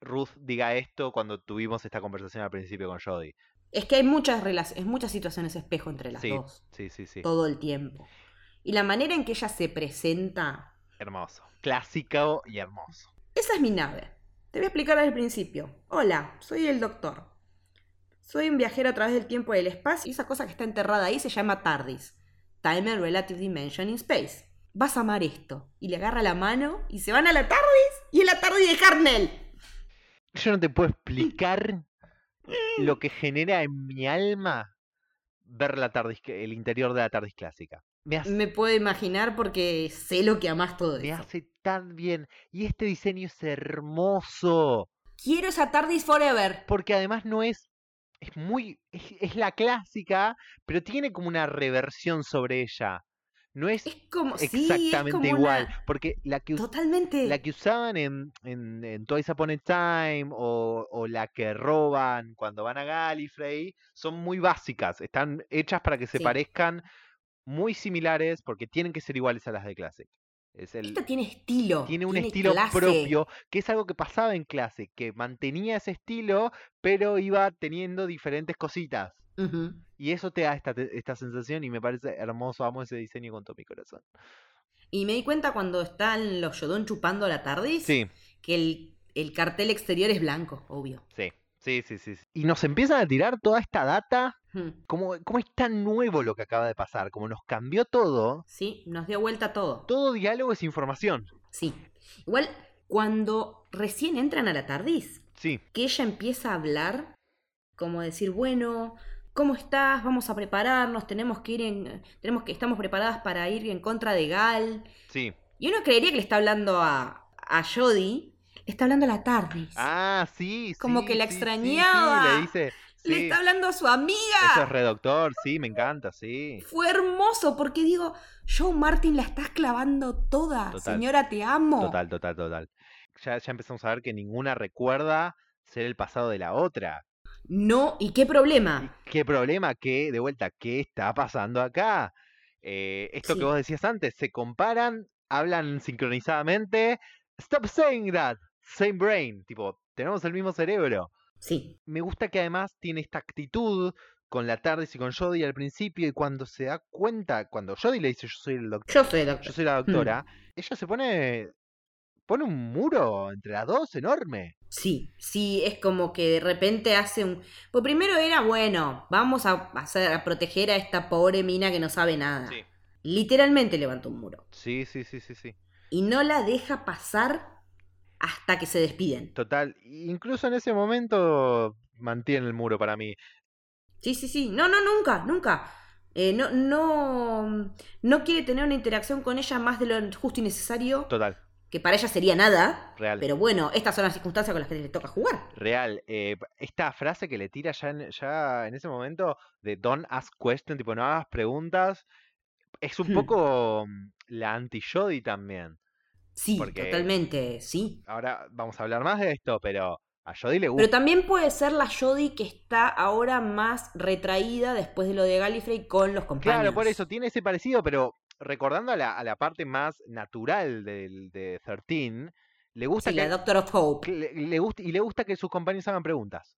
Ruth diga esto cuando tuvimos esta conversación al principio con Jodie. Es que hay muchas relaciones, muchas situaciones espejo entre las Sí, dos, sí, sí, sí. todo el tiempo. Y la manera en que ella se presenta, Hermoso. Clásico y hermoso. esa es mi nave. Te voy a explicar al principio. Hola, soy el doctor. Soy un viajero a través del tiempo y del espacio y esa cosa que está enterrada ahí se llama TARDIS. Time and Relative Dimension in Space. Vas a amar esto. Y le agarra la mano y se van a la TARDIS y en la TARDIS de Harnell. Yo no te puedo explicar lo que genera en mi alma ver la TARDIS, el interior de la TARDIS clásica. Me hace, Me puedo imaginar porque sé lo que amás todo me eso. hace tan bien. Y este diseño es hermoso. Quiero esa TARDIS Forever. Porque además no es. Es muy. Es, es la clásica, pero tiene como una reversión sobre ella. No es Es como. sí, es exactamente como igual. una- Porque la que, Totalmente. la que usaban en, en, en Twice Upon a Time o, o la que roban cuando van a Gallifrey son muy básicas. Están hechas para que se Sí. parezcan muy similares porque tienen que ser iguales a las de Classic. Es el, Esta tiene estilo. tiene un estilo clase. propio, que es algo que pasaba en clase, que mantenía ese estilo, pero iba teniendo diferentes cositas. Y eso te da esta, esta sensación y me parece hermoso, amo ese diseño con todo mi corazón. Y me di cuenta cuando están los Yodon chupando la TARDIS Sí, que el, el cartel exterior es blanco, obvio. sí, sí, sí, sí. Y nos empiezan a tirar toda esta data, Hmm. como, como es tan nuevo lo que acaba de pasar, como nos cambió todo, Sí, nos dio vuelta todo. todo diálogo es información. Sí. Igual, cuando recién entran a la TARDIS, Sí, que ella empieza a hablar, como decir, bueno, ¿cómo estás? Vamos a prepararnos, tenemos que ir en, tenemos que, estamos preparadas para ir en contra de Gal. Sí. Y uno creería que le está hablando a, a Jodie, está hablando a la TARDIS. Ah, sí. Como sí, que la sí, extrañaba. Sí, le dice. Le está hablando a su Eso es amiga. redoctor, sí, me encanta, sí. Fue hermoso porque digo, Joe Martin la estás clavando toda. Total. Señora, te amo. Total, total, total. Ya, ya empezamos a ver que ninguna recuerda ser el pasado de la otra. No, ¿y qué problema? ¿Y ¿Qué problema? ¿Qué, de vuelta, qué está pasando acá? Eh, esto Sí. que vos decías antes, se comparan, hablan sincronizadamente. Stop saying that. Same brain. Tipo, tenemos el mismo cerebro. Sí, Me gusta que además tiene esta actitud con la TARDIS y con Jodie al principio y cuando se da cuenta, cuando Jodie le dice yo soy el doctor, yo soy el doctor. yo soy la doctora, ella se pone pone un muro entre las dos enorme. Sí, sí, es como que de repente hace un... Pues primero era, bueno, vamos a, hacer, a proteger a esta pobre mina que no sabe nada. Sí. Literalmente levantó un muro. Sí, sí, sí, sí, sí. Y no la deja pasar hasta que se despiden. Total, incluso en ese momento mantiene el muro para mí. Sí, sí, sí. No, no, nunca, nunca. Eh, no, no, no quiere tener una interacción con ella más de lo justo y necesario, Total, que para ella sería nada. real. Pero bueno, estas son las circunstancias con las que le toca jugar. Real, eh, esta frase que le tira ya en, ya en ese momento de don't ask questions, tipo no hagas preguntas, es un Hmm. poco mm, la anti-Jody también. Sí, Porque- totalmente, sí. Ahora vamos a hablar más de esto, pero a Jody le gusta. Pero también puede ser la Jodie que está ahora más retraída después de lo de Gallifrey con los compañeros. Claro, por eso tiene ese parecido, pero recordando a la, a la parte más natural del, de 13, le gusta Sí, que, la Doctor of Hope. le, le gusta, y le gusta que sus compañeros hagan preguntas.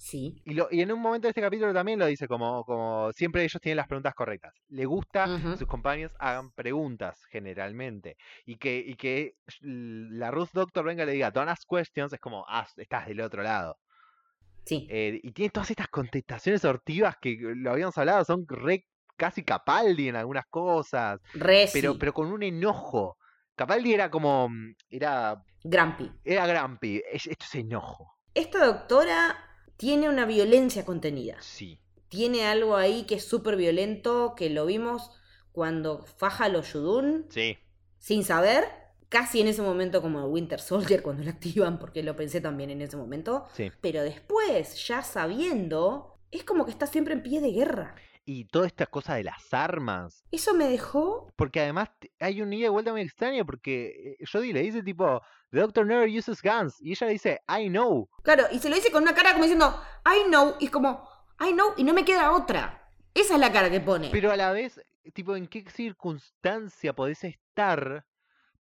Sí. Y, lo, y en un momento de este capítulo también lo dice, como, como siempre ellos tienen las preguntas correctas. Le gusta Ujú. que sus compañeros hagan preguntas, generalmente. Y que, y que la Ruth Doctor venga y le diga, don't ask questions, es como, ah, estás del otro lado. Sí. Eh, y tiene todas estas contestaciones sortivas que lo habíamos hablado, son re casi Capaldi en algunas cosas, Re pero, sí. pero con un enojo. Capaldi era como, mm, era, Grumpy. era Grumpy, es- esto es enojo. Esta doctora tiene una violencia contenida. Sí, Tiene algo ahí que es súper violento, que lo vimos cuando faja los Yudun, sí, sin saber. Casi en ese momento como Winter Soldier cuando lo activan, porque lo pensé también en ese momento. sí. Pero después, ya sabiendo, es como que está siempre en pie de guerra. Y toda esta cosa de las armas, Eso me dejó... porque además hay un ida y vuelta muy extraño, porque eh, Jodie le dice tipo, The Doctor never uses guns, y ella le dice, I know. Claro, y se lo dice con una cara como diciendo, I know, y es como, I know, y no me queda otra. Esa es la cara que pone. Pero a la vez, tipo, ¿en qué circunstancia podés estar?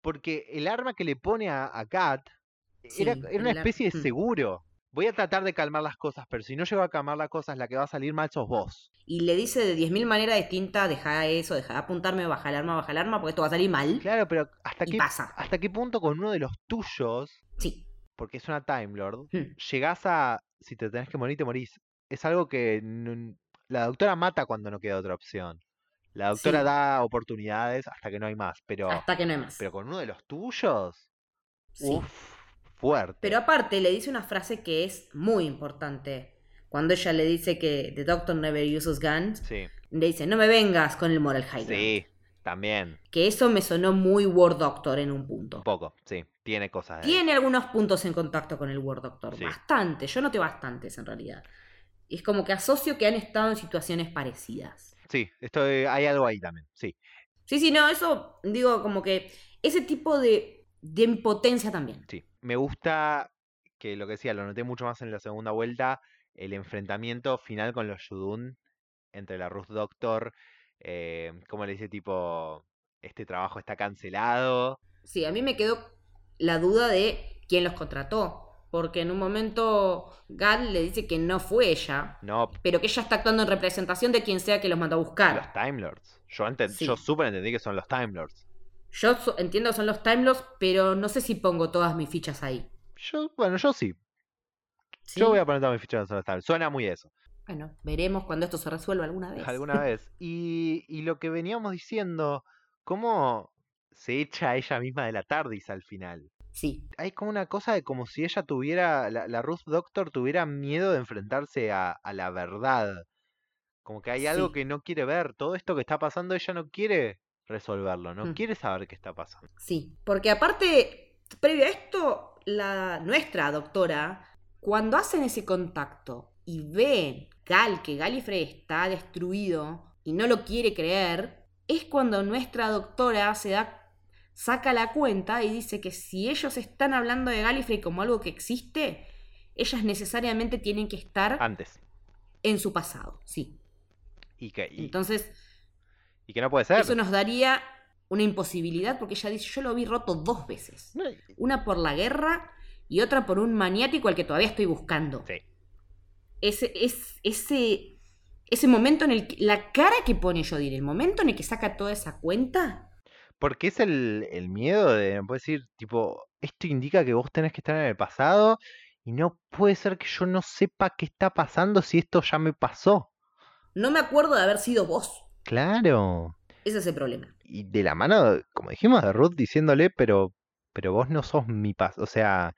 Porque el arma que le pone a, a Kat era, Sí, era una ar- especie de mm. seguro. Voy a tratar de calmar las cosas, pero si no llego a calmar las cosas, la que va a salir mal sos vos. Y le dice de 10.000 maneras distintas, deja eso, deja de apuntarme, baja el arma, baja el arma, porque esto va a salir mal. Claro, pero ¿hasta Y qué, pasa. ¿hasta qué punto con uno de los tuyos, Sí. porque es una Time Lord, Hmm. llegás a, si te tenés que morir, te morís? Es algo que la doctora mata cuando no queda otra opción. La doctora Sí. da oportunidades hasta que no hay más, pero, Hasta que no hay más. pero con uno de los tuyos, Sí. uff, fuerte. Pero aparte le dice una frase que es muy importante. Cuando ella le dice que The Doctor never uses guns, Sí, le dice, no me vengas con el moral high ground". sí, también, Que eso me sonó muy War Doctor en un punto. un poco, sí, tiene cosas. de. Tiene algunos puntos en contacto con el War Doctor. Sí. Bastante. Yo noté bastantes en realidad. Y es como que asocio que han estado en situaciones parecidas. Sí, esto, hay algo ahí también, sí. Sí, sí, no, eso digo como que ese tipo de, de impotencia también. Sí, me gusta que lo que decía, lo noté mucho más en la segunda vuelta, el enfrentamiento final con los Yudun entre la Ruth Doctor, eh, como le dice tipo, este trabajo está cancelado, Sí, a mí me quedó la duda de quién los contrató. Porque en un momento Gal le dice que no fue ella, no pero que ella está actuando en representación de quien sea que los mandó a los buscar. Time Lords. Yo, enten- Sí. yo súper entendí que son los Time Lords. Yo so- entiendo que son los Time Lords, pero no sé si pongo todas mis fichas ahí. Yo, bueno, yo sí. ¿Sí? Yo voy a poner todas mis fichas en los Time. Suena muy eso. Bueno, veremos cuando esto se resuelva alguna vez. alguna (laughs) vez. Y, y lo que veníamos diciendo, cómo se echa ella misma de la TARDIS al final. Sí, hay como una cosa de como si ella tuviera, la, la Ruth Doctor tuviera miedo de enfrentarse a, a la verdad. Como que hay algo Sí. que no quiere ver. Todo esto que está pasando, ella no quiere resolverlo, no Mm. quiere saber qué está pasando. Sí, porque aparte, previo a esto, la, nuestra doctora, cuando hacen ese contacto y ven Gal, que Gallifrey está destruido y no lo quiere creer, es cuando nuestra doctora se da, saca la cuenta y dice que si ellos están hablando de Gallifrey como algo que existe, ellas necesariamente tienen que estar Antes. en su pasado, sí. Y que, y, Entonces, y que no puede ser. eso nos daría una imposibilidad porque ella dice, yo lo vi roto dos veces. Una por la guerra y otra por un maniático al que todavía estoy buscando. Sí. Ese, es, ese, ese momento en el que. La cara que pone Jodie, el momento en el que saca toda esa cuenta. Porque es el, el miedo de, puedes decir, tipo, esto indica que vos tenés que estar en el pasado y no puede ser que yo no sepa qué está pasando si esto ya me pasó. No me acuerdo de haber sido vos. Claro. Ese es el problema. Y de la mano, como dijimos, de Ruth diciéndole, pero, pero vos no sos mi pasado. O sea,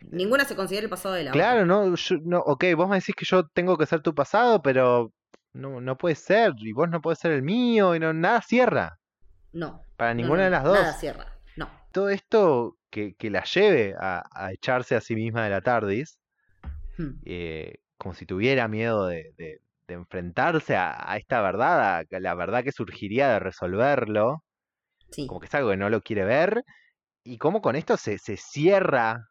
Ninguna se considera el pasado de la claro, otra. no, yo, no, ok, vos me decís que yo tengo que ser tu pasado, pero no, no puede ser, y vos no podés ser el mío, y no, nada cierra. No. Para no, ninguna no, de las dos. Nada cierra. No. Todo esto que, que la lleve a, a echarse a sí misma de la TARDIS, Hmm. eh, como si tuviera miedo de, de- de enfrentarse a, a esta verdad, a la verdad que surgiría de resolverlo, Sí. como que es algo que no lo quiere ver, y cómo con esto se, se cierra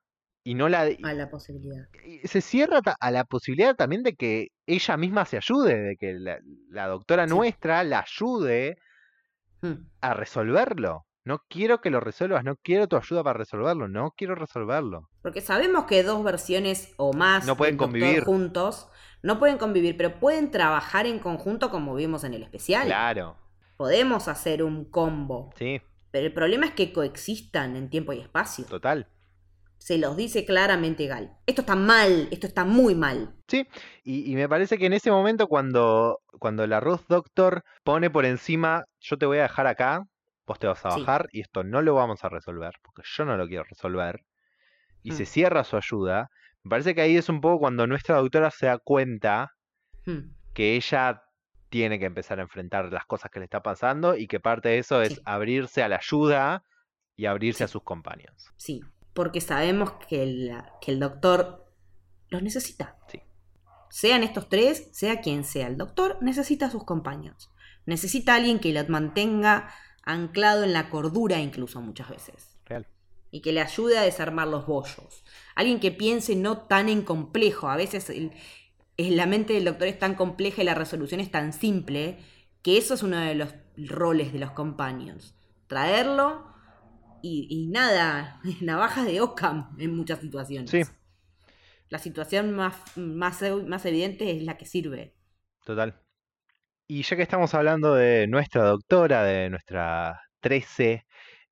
y no la... A la posibilidad. se cierra a la posibilidad también de que ella misma se ayude, de que la, la doctora Sí. nuestra la ayude Hmm. a resolverlo. No quiero que lo resuelvas, no quiero tu ayuda para resolverlo, no quiero resolverlo. Porque sabemos que dos versiones o más No pueden convivir. juntos no pueden convivir, pero pueden trabajar en conjunto como vimos en el especial. Claro, Podemos hacer un combo. sí, Pero el problema es que coexistan en tiempo y espacio. total. Se los dice claramente Gal. Esto está mal, esto está muy mal. Sí, y, y me parece que en ese momento cuando, cuando la Ruth Doctor pone por encima, yo te voy a dejar acá, vos te vas a Sí. bajar y esto no lo vamos a resolver, porque yo no lo quiero resolver, y se Mm. cierra su ayuda, me parece que ahí es un poco cuando nuestra doctora se da cuenta Hmm. que ella tiene que empezar a enfrentar las cosas que le está pasando y que parte de eso es Sí. abrirse a la ayuda y abrirse a sus compañeros. Sí, porque sabemos que el, que el doctor los necesita. Sí. Sean estos tres, sea quien sea, el doctor necesita a sus compañeros. Necesita a alguien que lo mantenga anclado en la cordura incluso muchas veces. Real. Y que le ayude a desarmar los bollos. Alguien que piense no tan en complejo. A veces el- la mente del doctor es tan compleja y la resolución es tan simple que eso es uno de los roles de los companions. Traerlo y, y nada, (laughs) navajas de Occam en muchas situaciones. Sí. La situación más, más, más evidente es la que sirve. Total. Y ya que estamos hablando de nuestra doctora, de nuestra 13,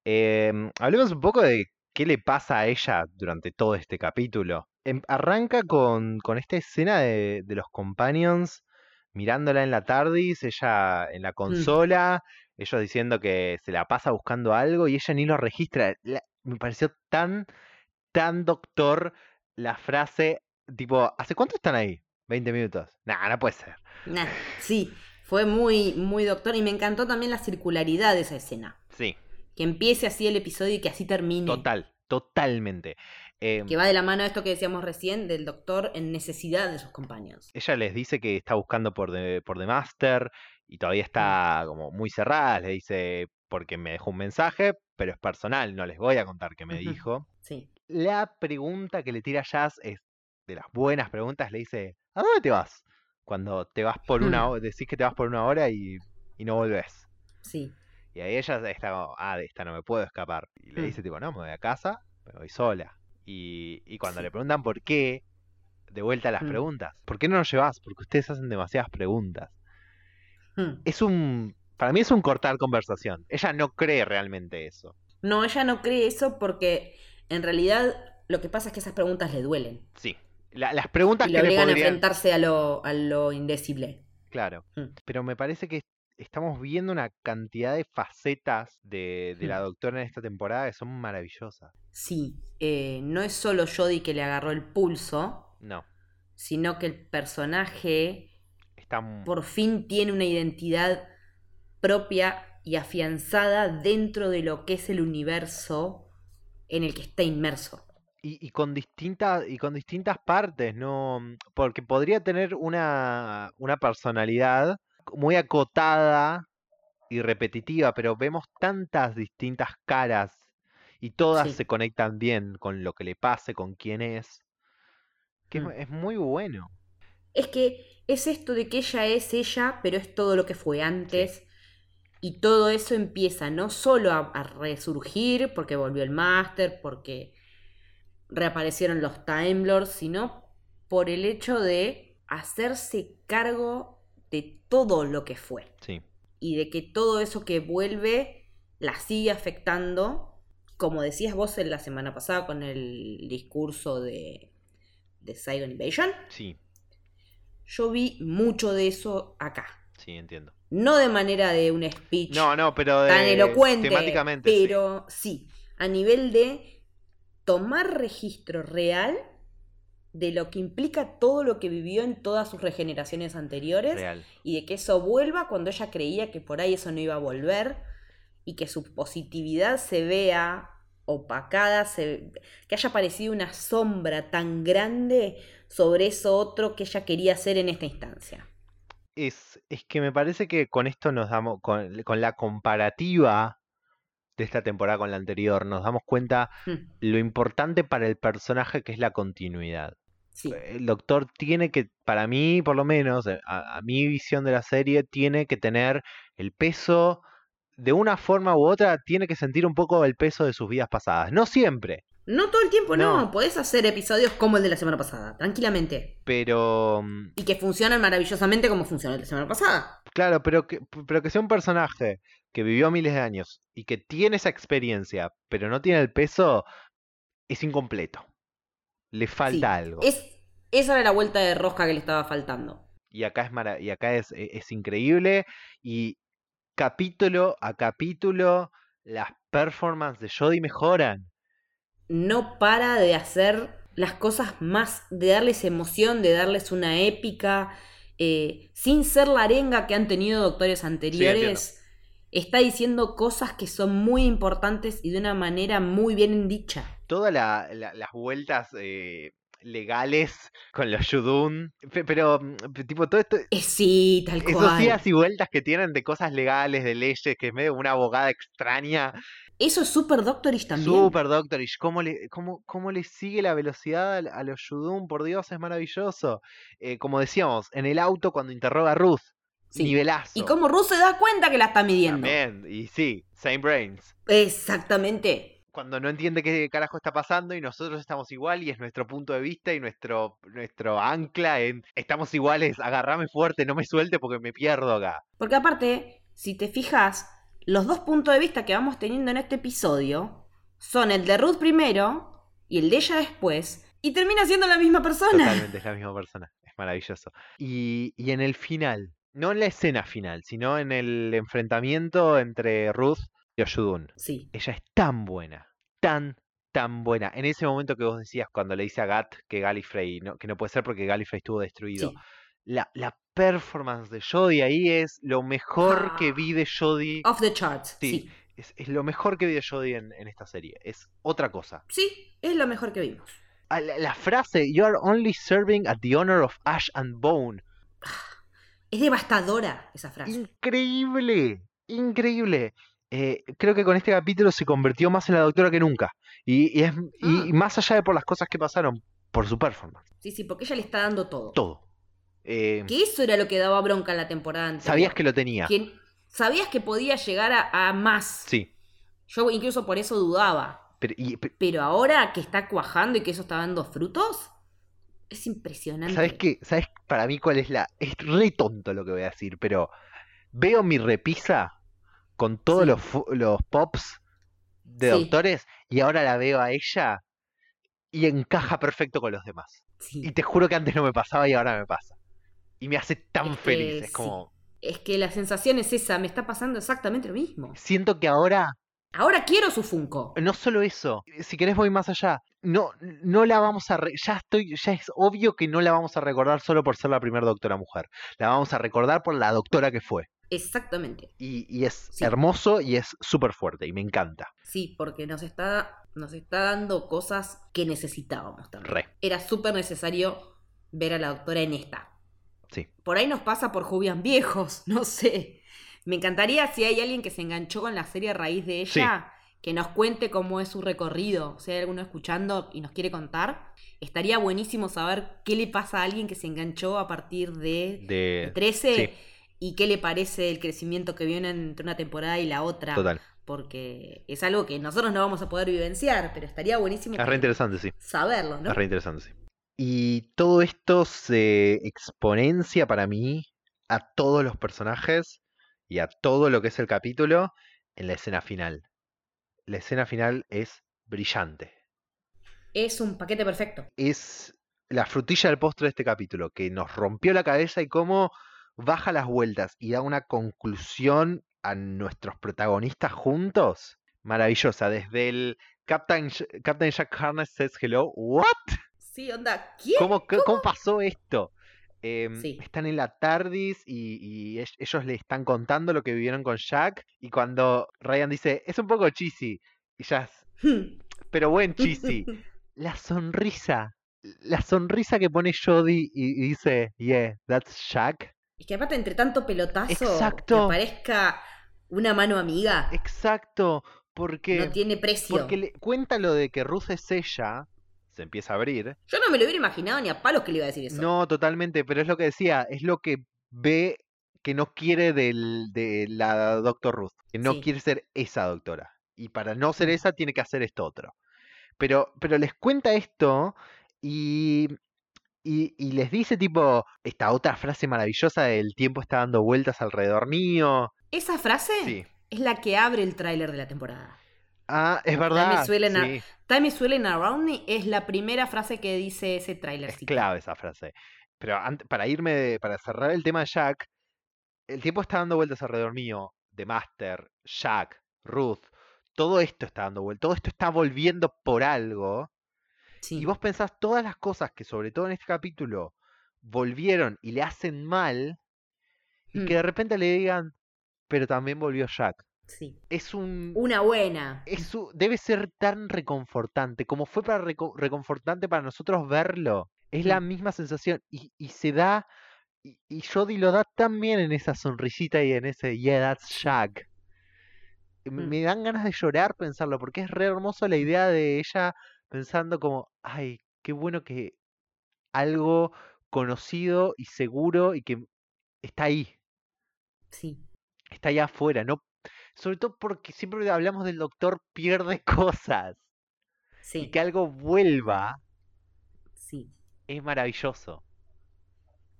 em, hablemos un poco de qué le pasa a ella durante todo este capítulo. Em, arranca con, con esta escena de, de los companions mirándola en la TARDIS, ella en la consola, ellos diciendo que se la pasa buscando algo y ella ni lo registra. La- me pareció tan, tan doctor la frase, tipo, ¿hace cuánto están ahí? 20 minutos. Nah, no puede ser. Nah, sí, fue muy, muy doctor y me encantó también la circularidad de esa escena. Sí, Que empiece así el episodio y que así termine. total, totalmente. Em, Que va de la mano de esto que decíamos recién, del doctor en necesidad de sus compañeros. ella les dice que está buscando por The, por The Master y todavía está como muy cerrada. Le dice, porque me dejó un mensaje, pero es personal, no les voy a contar qué me dijo. Sí. La pregunta que le tira Jazz es de las buenas preguntas. Le dice, ¿a dónde te vas? Cuando te vas por una (laughs) hora, decís que te vas por una hora y, y no volvés. Sí. Y ahí ella está como, ah, de esta no me puedo escapar. Y le Hmm. dice, tipo, no, me voy a casa, me voy sola. Y, y cuando le preguntan por qué, de vuelta a las Hmm. preguntas. ¿Por qué no nos llevas? Porque ustedes hacen demasiadas preguntas. Hmm. Es un, para mí es un cortar conversación. Ella no cree realmente eso. No, ella no cree eso porque en realidad lo que pasa es que esas preguntas le duelen. Sí. La- las preguntas Y que le le obligan a podrían... enfrentarse a lo, a lo indecible. Claro. Pero me parece que estamos viendo una cantidad de facetas de, de la doctora en esta temporada que son maravillosas. Sí, eh, no es solo Jodie que le agarró el pulso, No. sino que el personaje Está por fin tiene una identidad propia y afianzada dentro de lo que es el universo en el que está inmerso. y, y con distintas y con distintas partes, no, porque podría tener una, una personalidad muy acotada y repetitiva, pero vemos tantas distintas caras y todas Sí. se conectan bien con lo que le pase, con quién es, que es Mm. es muy bueno. Es que es esto de que ella es ella, pero es todo lo que fue antes. Y todo eso empieza no solo a, a resurgir porque volvió el Master, porque reaparecieron los Time Lords, sino por el hecho de hacerse cargo de todo lo que fue. Sí, Y de que todo eso que vuelve la sigue afectando, como decías vos en la semana pasada con el discurso de, de Saigon Invasion. sí, Yo vi mucho de eso acá. sí, entiendo. No de manera de un speech No, no, pero tan elocuente, temáticamente sí. pero sí. a nivel de tomar registro real de lo que implica todo lo que vivió en todas sus regeneraciones anteriores Real. y de que eso vuelva cuando ella creía que por ahí eso no iba a volver y que su positividad se vea opacada, se- que haya parecido una sombra tan grande sobre eso otro que ella quería hacer en esta instancia. Es, es que me parece que con esto nos damos, con, con la comparativa de esta temporada con la anterior, nos damos cuenta Hmm, lo importante para el personaje que es la continuidad. Sí, El doctor tiene que, para mí por lo menos, eh, a, a mi visión de la serie, tiene que tener el peso, de una forma u otra, tiene que sentir un poco el peso de sus vidas pasadas. No siempre, no todo el tiempo, no. No. Podés hacer episodios como el de la semana pasada, tranquilamente. pero... mm, Y que funcionan maravillosamente como funcionó la semana pasada. Claro, pero que, pero que sea un personaje que vivió miles de años y que tiene esa experiencia, pero no tiene el peso, es incompleto. Le falta Sí, algo. Es, esa era la vuelta de rosca que le estaba faltando. Y acá es mara- y acá es, e- es increíble. Y capítulo a capítulo, las performances de Jodie mejoran. no para de hacer las cosas más, de darles emoción, de darles una épica, eh, sin ser la arenga que han tenido doctores anteriores. Está diciendo cosas que son muy importantes y de una manera muy bien dicha. Todas la- la- las vueltas eh, legales con los Yudun. pe- Pero, mm, tipo, todo esto, Eh, sí, tal Esos cual. días y vueltas que tienen de cosas legales, de leyes, que es medio una abogada extraña. Eso es Super Doctorish también. Super Doctorish, ¿cómo le, cómo, cómo le sigue la velocidad a, los Yudun? Por Dios, es maravilloso. Eh, como decíamos, en el auto cuando interroga a Ruth, Sí. nivelazo. Y cómo Ruth se da cuenta que la está midiendo. También, y sí, same brains. Exactamente. Cuando no entiende qué carajo está pasando y nosotros estamos igual y es nuestro punto de vista y nuestro, nuestro ancla en estamos iguales, agarrame fuerte, no me suelte porque me pierdo acá. Porque aparte, si te fijas, los dos puntos de vista que vamos teniendo en este episodio son el de Ruth primero y el de ella después, y termina siendo la misma persona. Totalmente, es la misma persona. Es maravilloso. Y, y en el final, no en la escena final, sino en el enfrentamiento entre Ruth y Oshudun. Sí, Ella es tan buena, tan, tan buena. En ese momento que vos decías cuando le dice a Gat que Gallifrey, no, que no puede ser porque Gallifrey estuvo destruido. sí. La, la performance de Jodie ahí es lo mejor que Ah. vi de Jodie. Off the charts. Sí. Sí. Es, es lo mejor que vi de Jodie en, en esta serie. Es otra cosa. Sí, es lo mejor que vimos. Ah, La, la frase, You are only serving at the honor of Ash and Bone. Es devastadora esa frase. Increíble, increíble. Eh, creo que con este capítulo se convirtió más en la doctora que nunca. Y, y es, y- Ah. y más allá de por las cosas que pasaron, por su performance. Sí, sí, porque ella le está dando todo. Todo. Eh, Que eso era lo que daba bronca en la temporada anterior. sabías que lo tenía. Que- sabías que podía llegar a, a más. Sí. Yo incluso por eso dudaba. Pero, y- Pero ahora que está cuajando y que eso está dando frutos, es impresionante. ¿Sabes qué? ¿Sabes para mí cuál es la...? Es re tonto lo que voy a decir, pero veo mi repisa con todos Sí. los, los pops de Sí. doctores y ahora la veo a ella y encaja perfecto con los demás. Sí. Y te juro que antes no me pasaba y ahora me pasa. Y me hace tan Es que feliz. Es como... Es que la sensación es esa, me está pasando exactamente lo mismo. Siento que ahora Ahora quiero su Funko. No solo eso, si querés voy más allá. No, no la vamos a... re- ya estoy, ya es obvio que no la vamos a recordar solo por ser la primera doctora mujer. La vamos a recordar por la doctora que fue. Exactamente. Y, y es Sí. hermoso y es súper fuerte y me encanta. Sí, porque nos está, nos está dando cosas que necesitábamos también. Re. Era súper necesario ver a la doctora en esta. Sí. Por ahí nos pasa por Jubian viejos, (laughs) no sé. Me encantaría si hay alguien que se enganchó con la serie a raíz de ella, que nos cuente cómo es su recorrido. Si hay alguno escuchando y nos quiere contar, estaría buenísimo saber qué le pasa a alguien que se enganchó a partir de, de De... 13 sí. y qué le parece el crecimiento que viene entre una temporada y la otra. Total. Porque es algo que nosotros no vamos a poder vivenciar, pero estaría buenísimo Es re interesante, sí. saberlo, ¿no? Es re interesante, sí. Y todo esto se exponencia para mí a todos los personajes y a todo lo que es el capítulo en la escena final. La escena final es brillante. Es un paquete perfecto. Es la frutilla del postre de este capítulo, que nos rompió la cabeza y cómo baja las vueltas y da una conclusión a nuestros protagonistas juntos. Maravillosa, desde el Captain, Captain Jack Harness says hello. ¿What? Sí, onda, ¿quién? ¿Cómo, cómo pasó esto? Em, Sí. Están en la TARDIS y, y ell- ellos le están contando lo que vivieron con Jack. Y cuando Ryan dice, es un poco cheesy, y ya, es, pero buen (laughs) cheesy. la sonrisa, la sonrisa que pone Jodie y, y dice, yeah, that's Jack. Y que aparte entre tanto pelotazo, Exacto. que parezca una mano amiga, Exacto, porque, no tiene precio. porque le cuenta lo de que Ruth es ella, se empieza a abrir. Yo no me lo hubiera imaginado ni a palos que le iba a decir eso. No, totalmente, pero es lo que decía, es lo que ve que no quiere del, de la Doctor Ruth, que no Sí. quiere ser esa doctora. Y para no ser Mm. esa tiene que hacer esto otro. Pero, pero les cuenta esto y, y, y les dice tipo esta otra frase maravillosa del tiempo está dando vueltas alrededor mío. Esa frase Sí. es la que abre el tráiler de la temporada. Ah, es Time verdad. is sí, Time is swirling around me es la primera frase que dice ese es tráilercito. clave esa frase. Pero ant- para irme, de- para cerrar el tema de Jack, el tiempo está dando vueltas alrededor mío. The Master, Jack, Ruth, todo esto está dando vueltas, todo esto está volviendo por algo. Sí. Y vos pensás todas las cosas que, sobre todo en este capítulo, volvieron y le hacen mal, y Mm, que de repente le digan, pero también volvió Jack. Sí. Es un. Una buena. es un- debe ser tan reconfortante como fue para reco- reconfortante para nosotros verlo. Es la misma sensación y, y se da. Y, y Jodie lo da tan bien en esa sonrisita y en ese Yeah, that's Jack. Mm. me dan ganas de llorar pensarlo, porque es re hermoso la idea de ella pensando como, ay, qué bueno que algo conocido y seguro y que está ahí, Sí. está allá afuera, no, sobre todo porque siempre hablamos del doctor pierde (laughs) cosas y Sí. que algo vuelva Sí. es maravilloso.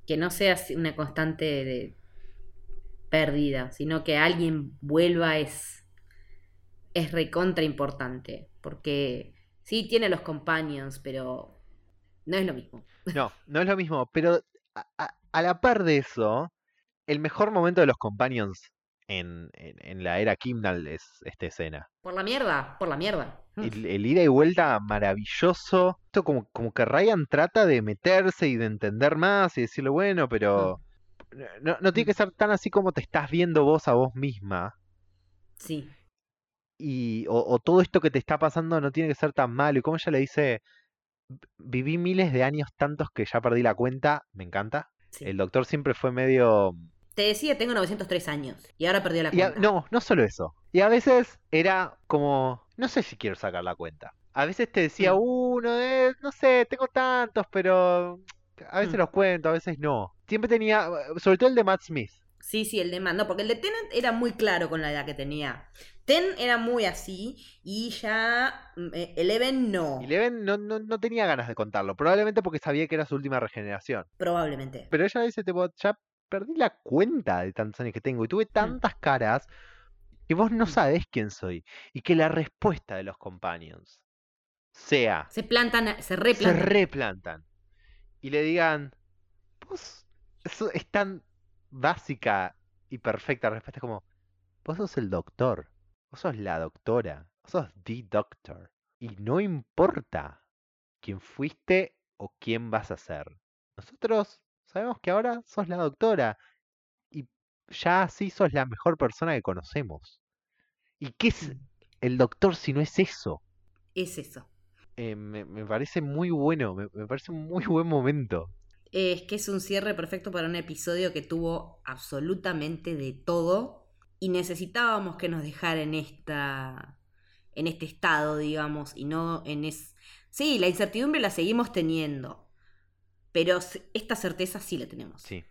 que no sea una constante de pérdida, sino que alguien vuelva es es recontra importante, porque sí tiene los companions, pero no es lo mismo. No, (laughs) no es lo mismo, pero a, a- a la par de eso, el mejor momento de los companions en, en- en la era Kimnal es esta escena. Por la mierda, por la mierda. El, el ida y vuelta maravilloso. Esto como, como que Ryan trata de meterse y de entender más y decirle, bueno, pero no, no tiene que ser tan así como te estás viendo vos a vos misma. Sí, Y, o, o todo esto que te está pasando no tiene que ser tan malo. Y como ella le dice, "V- viví miles de años tantos que ya perdí la cuenta, me encanta. sí. El doctor siempre fue medio... Te decía, tengo 903 años y ahora perdió la Y a- cuenta. no, no solo eso. Y a veces era como, no sé si quiero sacar la cuenta. A veces te decía Mm. uno, de, no sé, tengo tantos, pero a veces Mm. los cuento, a veces no. Siempre tenía, sobre todo el de Matt Smith. Sí, sí, el de Matt. No, porque el de Tennant era muy claro con la edad que tenía. Ten era muy así y ya mm, eh, Eleven no. Y Leven no, no, no tenía ganas de contarlo, probablemente porque sabía que era su última regeneración. Probablemente. Pero ella dice, tipo, ya perdí la cuenta de tantos años que tengo y tuve tantas caras que vos no Mm. sabés quién soy. Y que la respuesta de los companions sea, Se plantan, se se replantan. y le digan, vos, eso es tan básica y perfecta la respuesta, es como, vos sos el doctor. vos sos la doctora, vos sos the doctor. Y no importa quién fuiste o quién vas a ser. Nosotros sabemos que ahora sos la doctora y ya así sos la mejor persona que conocemos. ¿Y qué es Mm. el doctor si no es eso? Es eso. Eh, me, me parece muy bueno, me, me parece un muy buen momento. Es que es un cierre perfecto para un episodio que tuvo absolutamente de todo y necesitábamos que nos dejara en esta en este estado, digamos, y no en es Sí, la incertidumbre la seguimos teniendo, pero esta certeza sí la tenemos. Sí.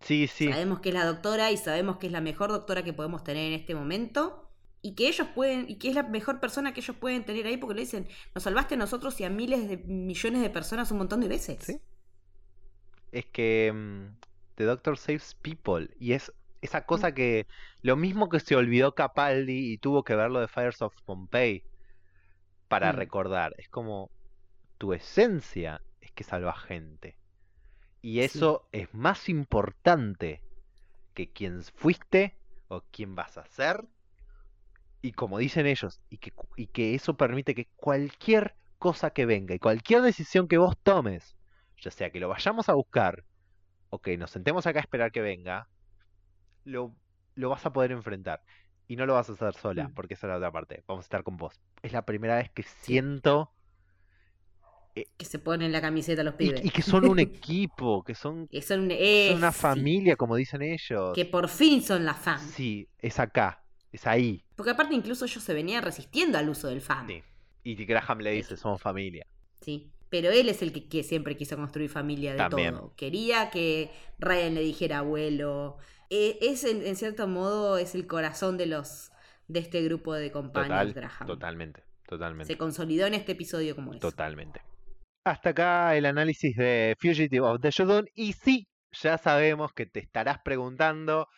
Sí, sí. Sabemos que es la doctora y sabemos que es la mejor doctora que podemos tener en este momento y que ellos pueden y que es la mejor persona que ellos pueden tener ahí porque le dicen, "Nos salvaste a nosotros y a miles de millones de personas un montón de veces." Sí. Es que mm, The Doctor Saves People. Y es esa cosa que. Lo mismo que se olvidó Capaldi y tuvo que ver lo de Fires of Pompeii para Mm. recordar. Es como. Tu esencia es que salva gente. Y Sí. eso es más importante que quién fuiste o quién vas a ser. Y como dicen ellos, y que, y que eso permite que cualquier cosa que venga y cualquier decisión que vos tomes, ya sea que lo vayamos a buscar o que nos sentemos acá a esperar que venga, lo, lo vas a poder enfrentar. Y no lo vas a hacer sola, Mm. porque esa es la otra parte. Vamos a estar con vos. Es la primera vez que siento Que se ponen la camiseta los pibes. y que son un (laughs) equipo, que son, Que son, son eh, una sí, familia, como dicen ellos. que por fin son la fam. Sí, es acá, es ahí. Porque aparte incluso ellos se venían resistiendo al uso del fam. Sí. Y Graham le dice, somos familia. Sí. Pero él es el que, que siempre quiso construir familia de También. todo. Quería que Ryan le dijera abuelo. Eh, es en, en cierto modo es el corazón de los de este grupo de compañeros Total, Graham. totalmente, totalmente. Se consolidó en este episodio como es. Totalmente. Hasta acá el análisis de Fugitive of the Shodown. Y sí, ya sabemos que te estarás preguntando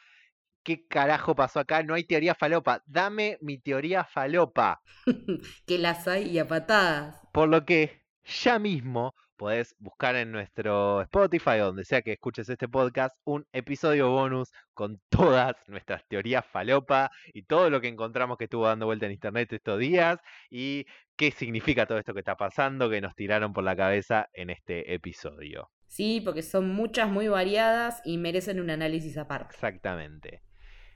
qué carajo pasó acá. No hay teoría falopa. Dame mi teoría falopa. (laughs) que las hay y a patadas. Por lo que ya mismo podés buscar en nuestro Spotify, donde sea que escuches este podcast, un episodio bonus con (laughs) todas nuestras teorías falopa y todo lo que encontramos que estuvo dando vuelta en internet estos días y qué significa todo esto que está pasando que nos tiraron por la cabeza en este episodio. Sí, porque son muchas muy variadas y merecen un análisis aparte. Exactamente.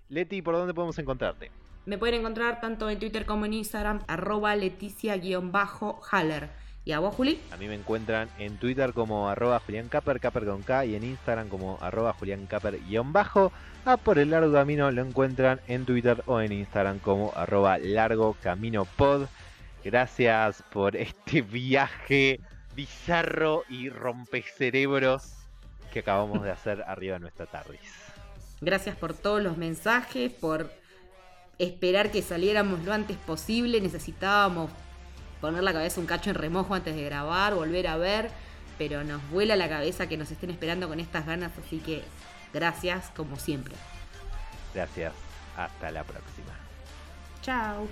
Leti, ¿por dónde podemos encontrarte? Me pueden encontrar tanto en Twitter como en Instagram, arroba leticia-haller. ¿Y a vos, Juli? A mí me encuentran en Twitter como arroba Julián Caper, Caper con K, y en Instagram como arroba Julián Caper guion bajo. A por el largo camino lo encuentran en Twitter o en Instagram como arroba largo camino pod. Gracias por (laughs) este viaje bizarro y rompecerebros que acabamos de hacer (laughs) arriba de nuestra TARDIS. Gracias por todos los mensajes, por esperar que saliéramos lo antes posible. Necesitábamos poner la cabeza un cacho en remojo antes de grabar, volver a ver, pero nos vuela la cabeza que nos estén esperando con estas ganas, así que gracias como siempre. Gracias, hasta la próxima. Chao.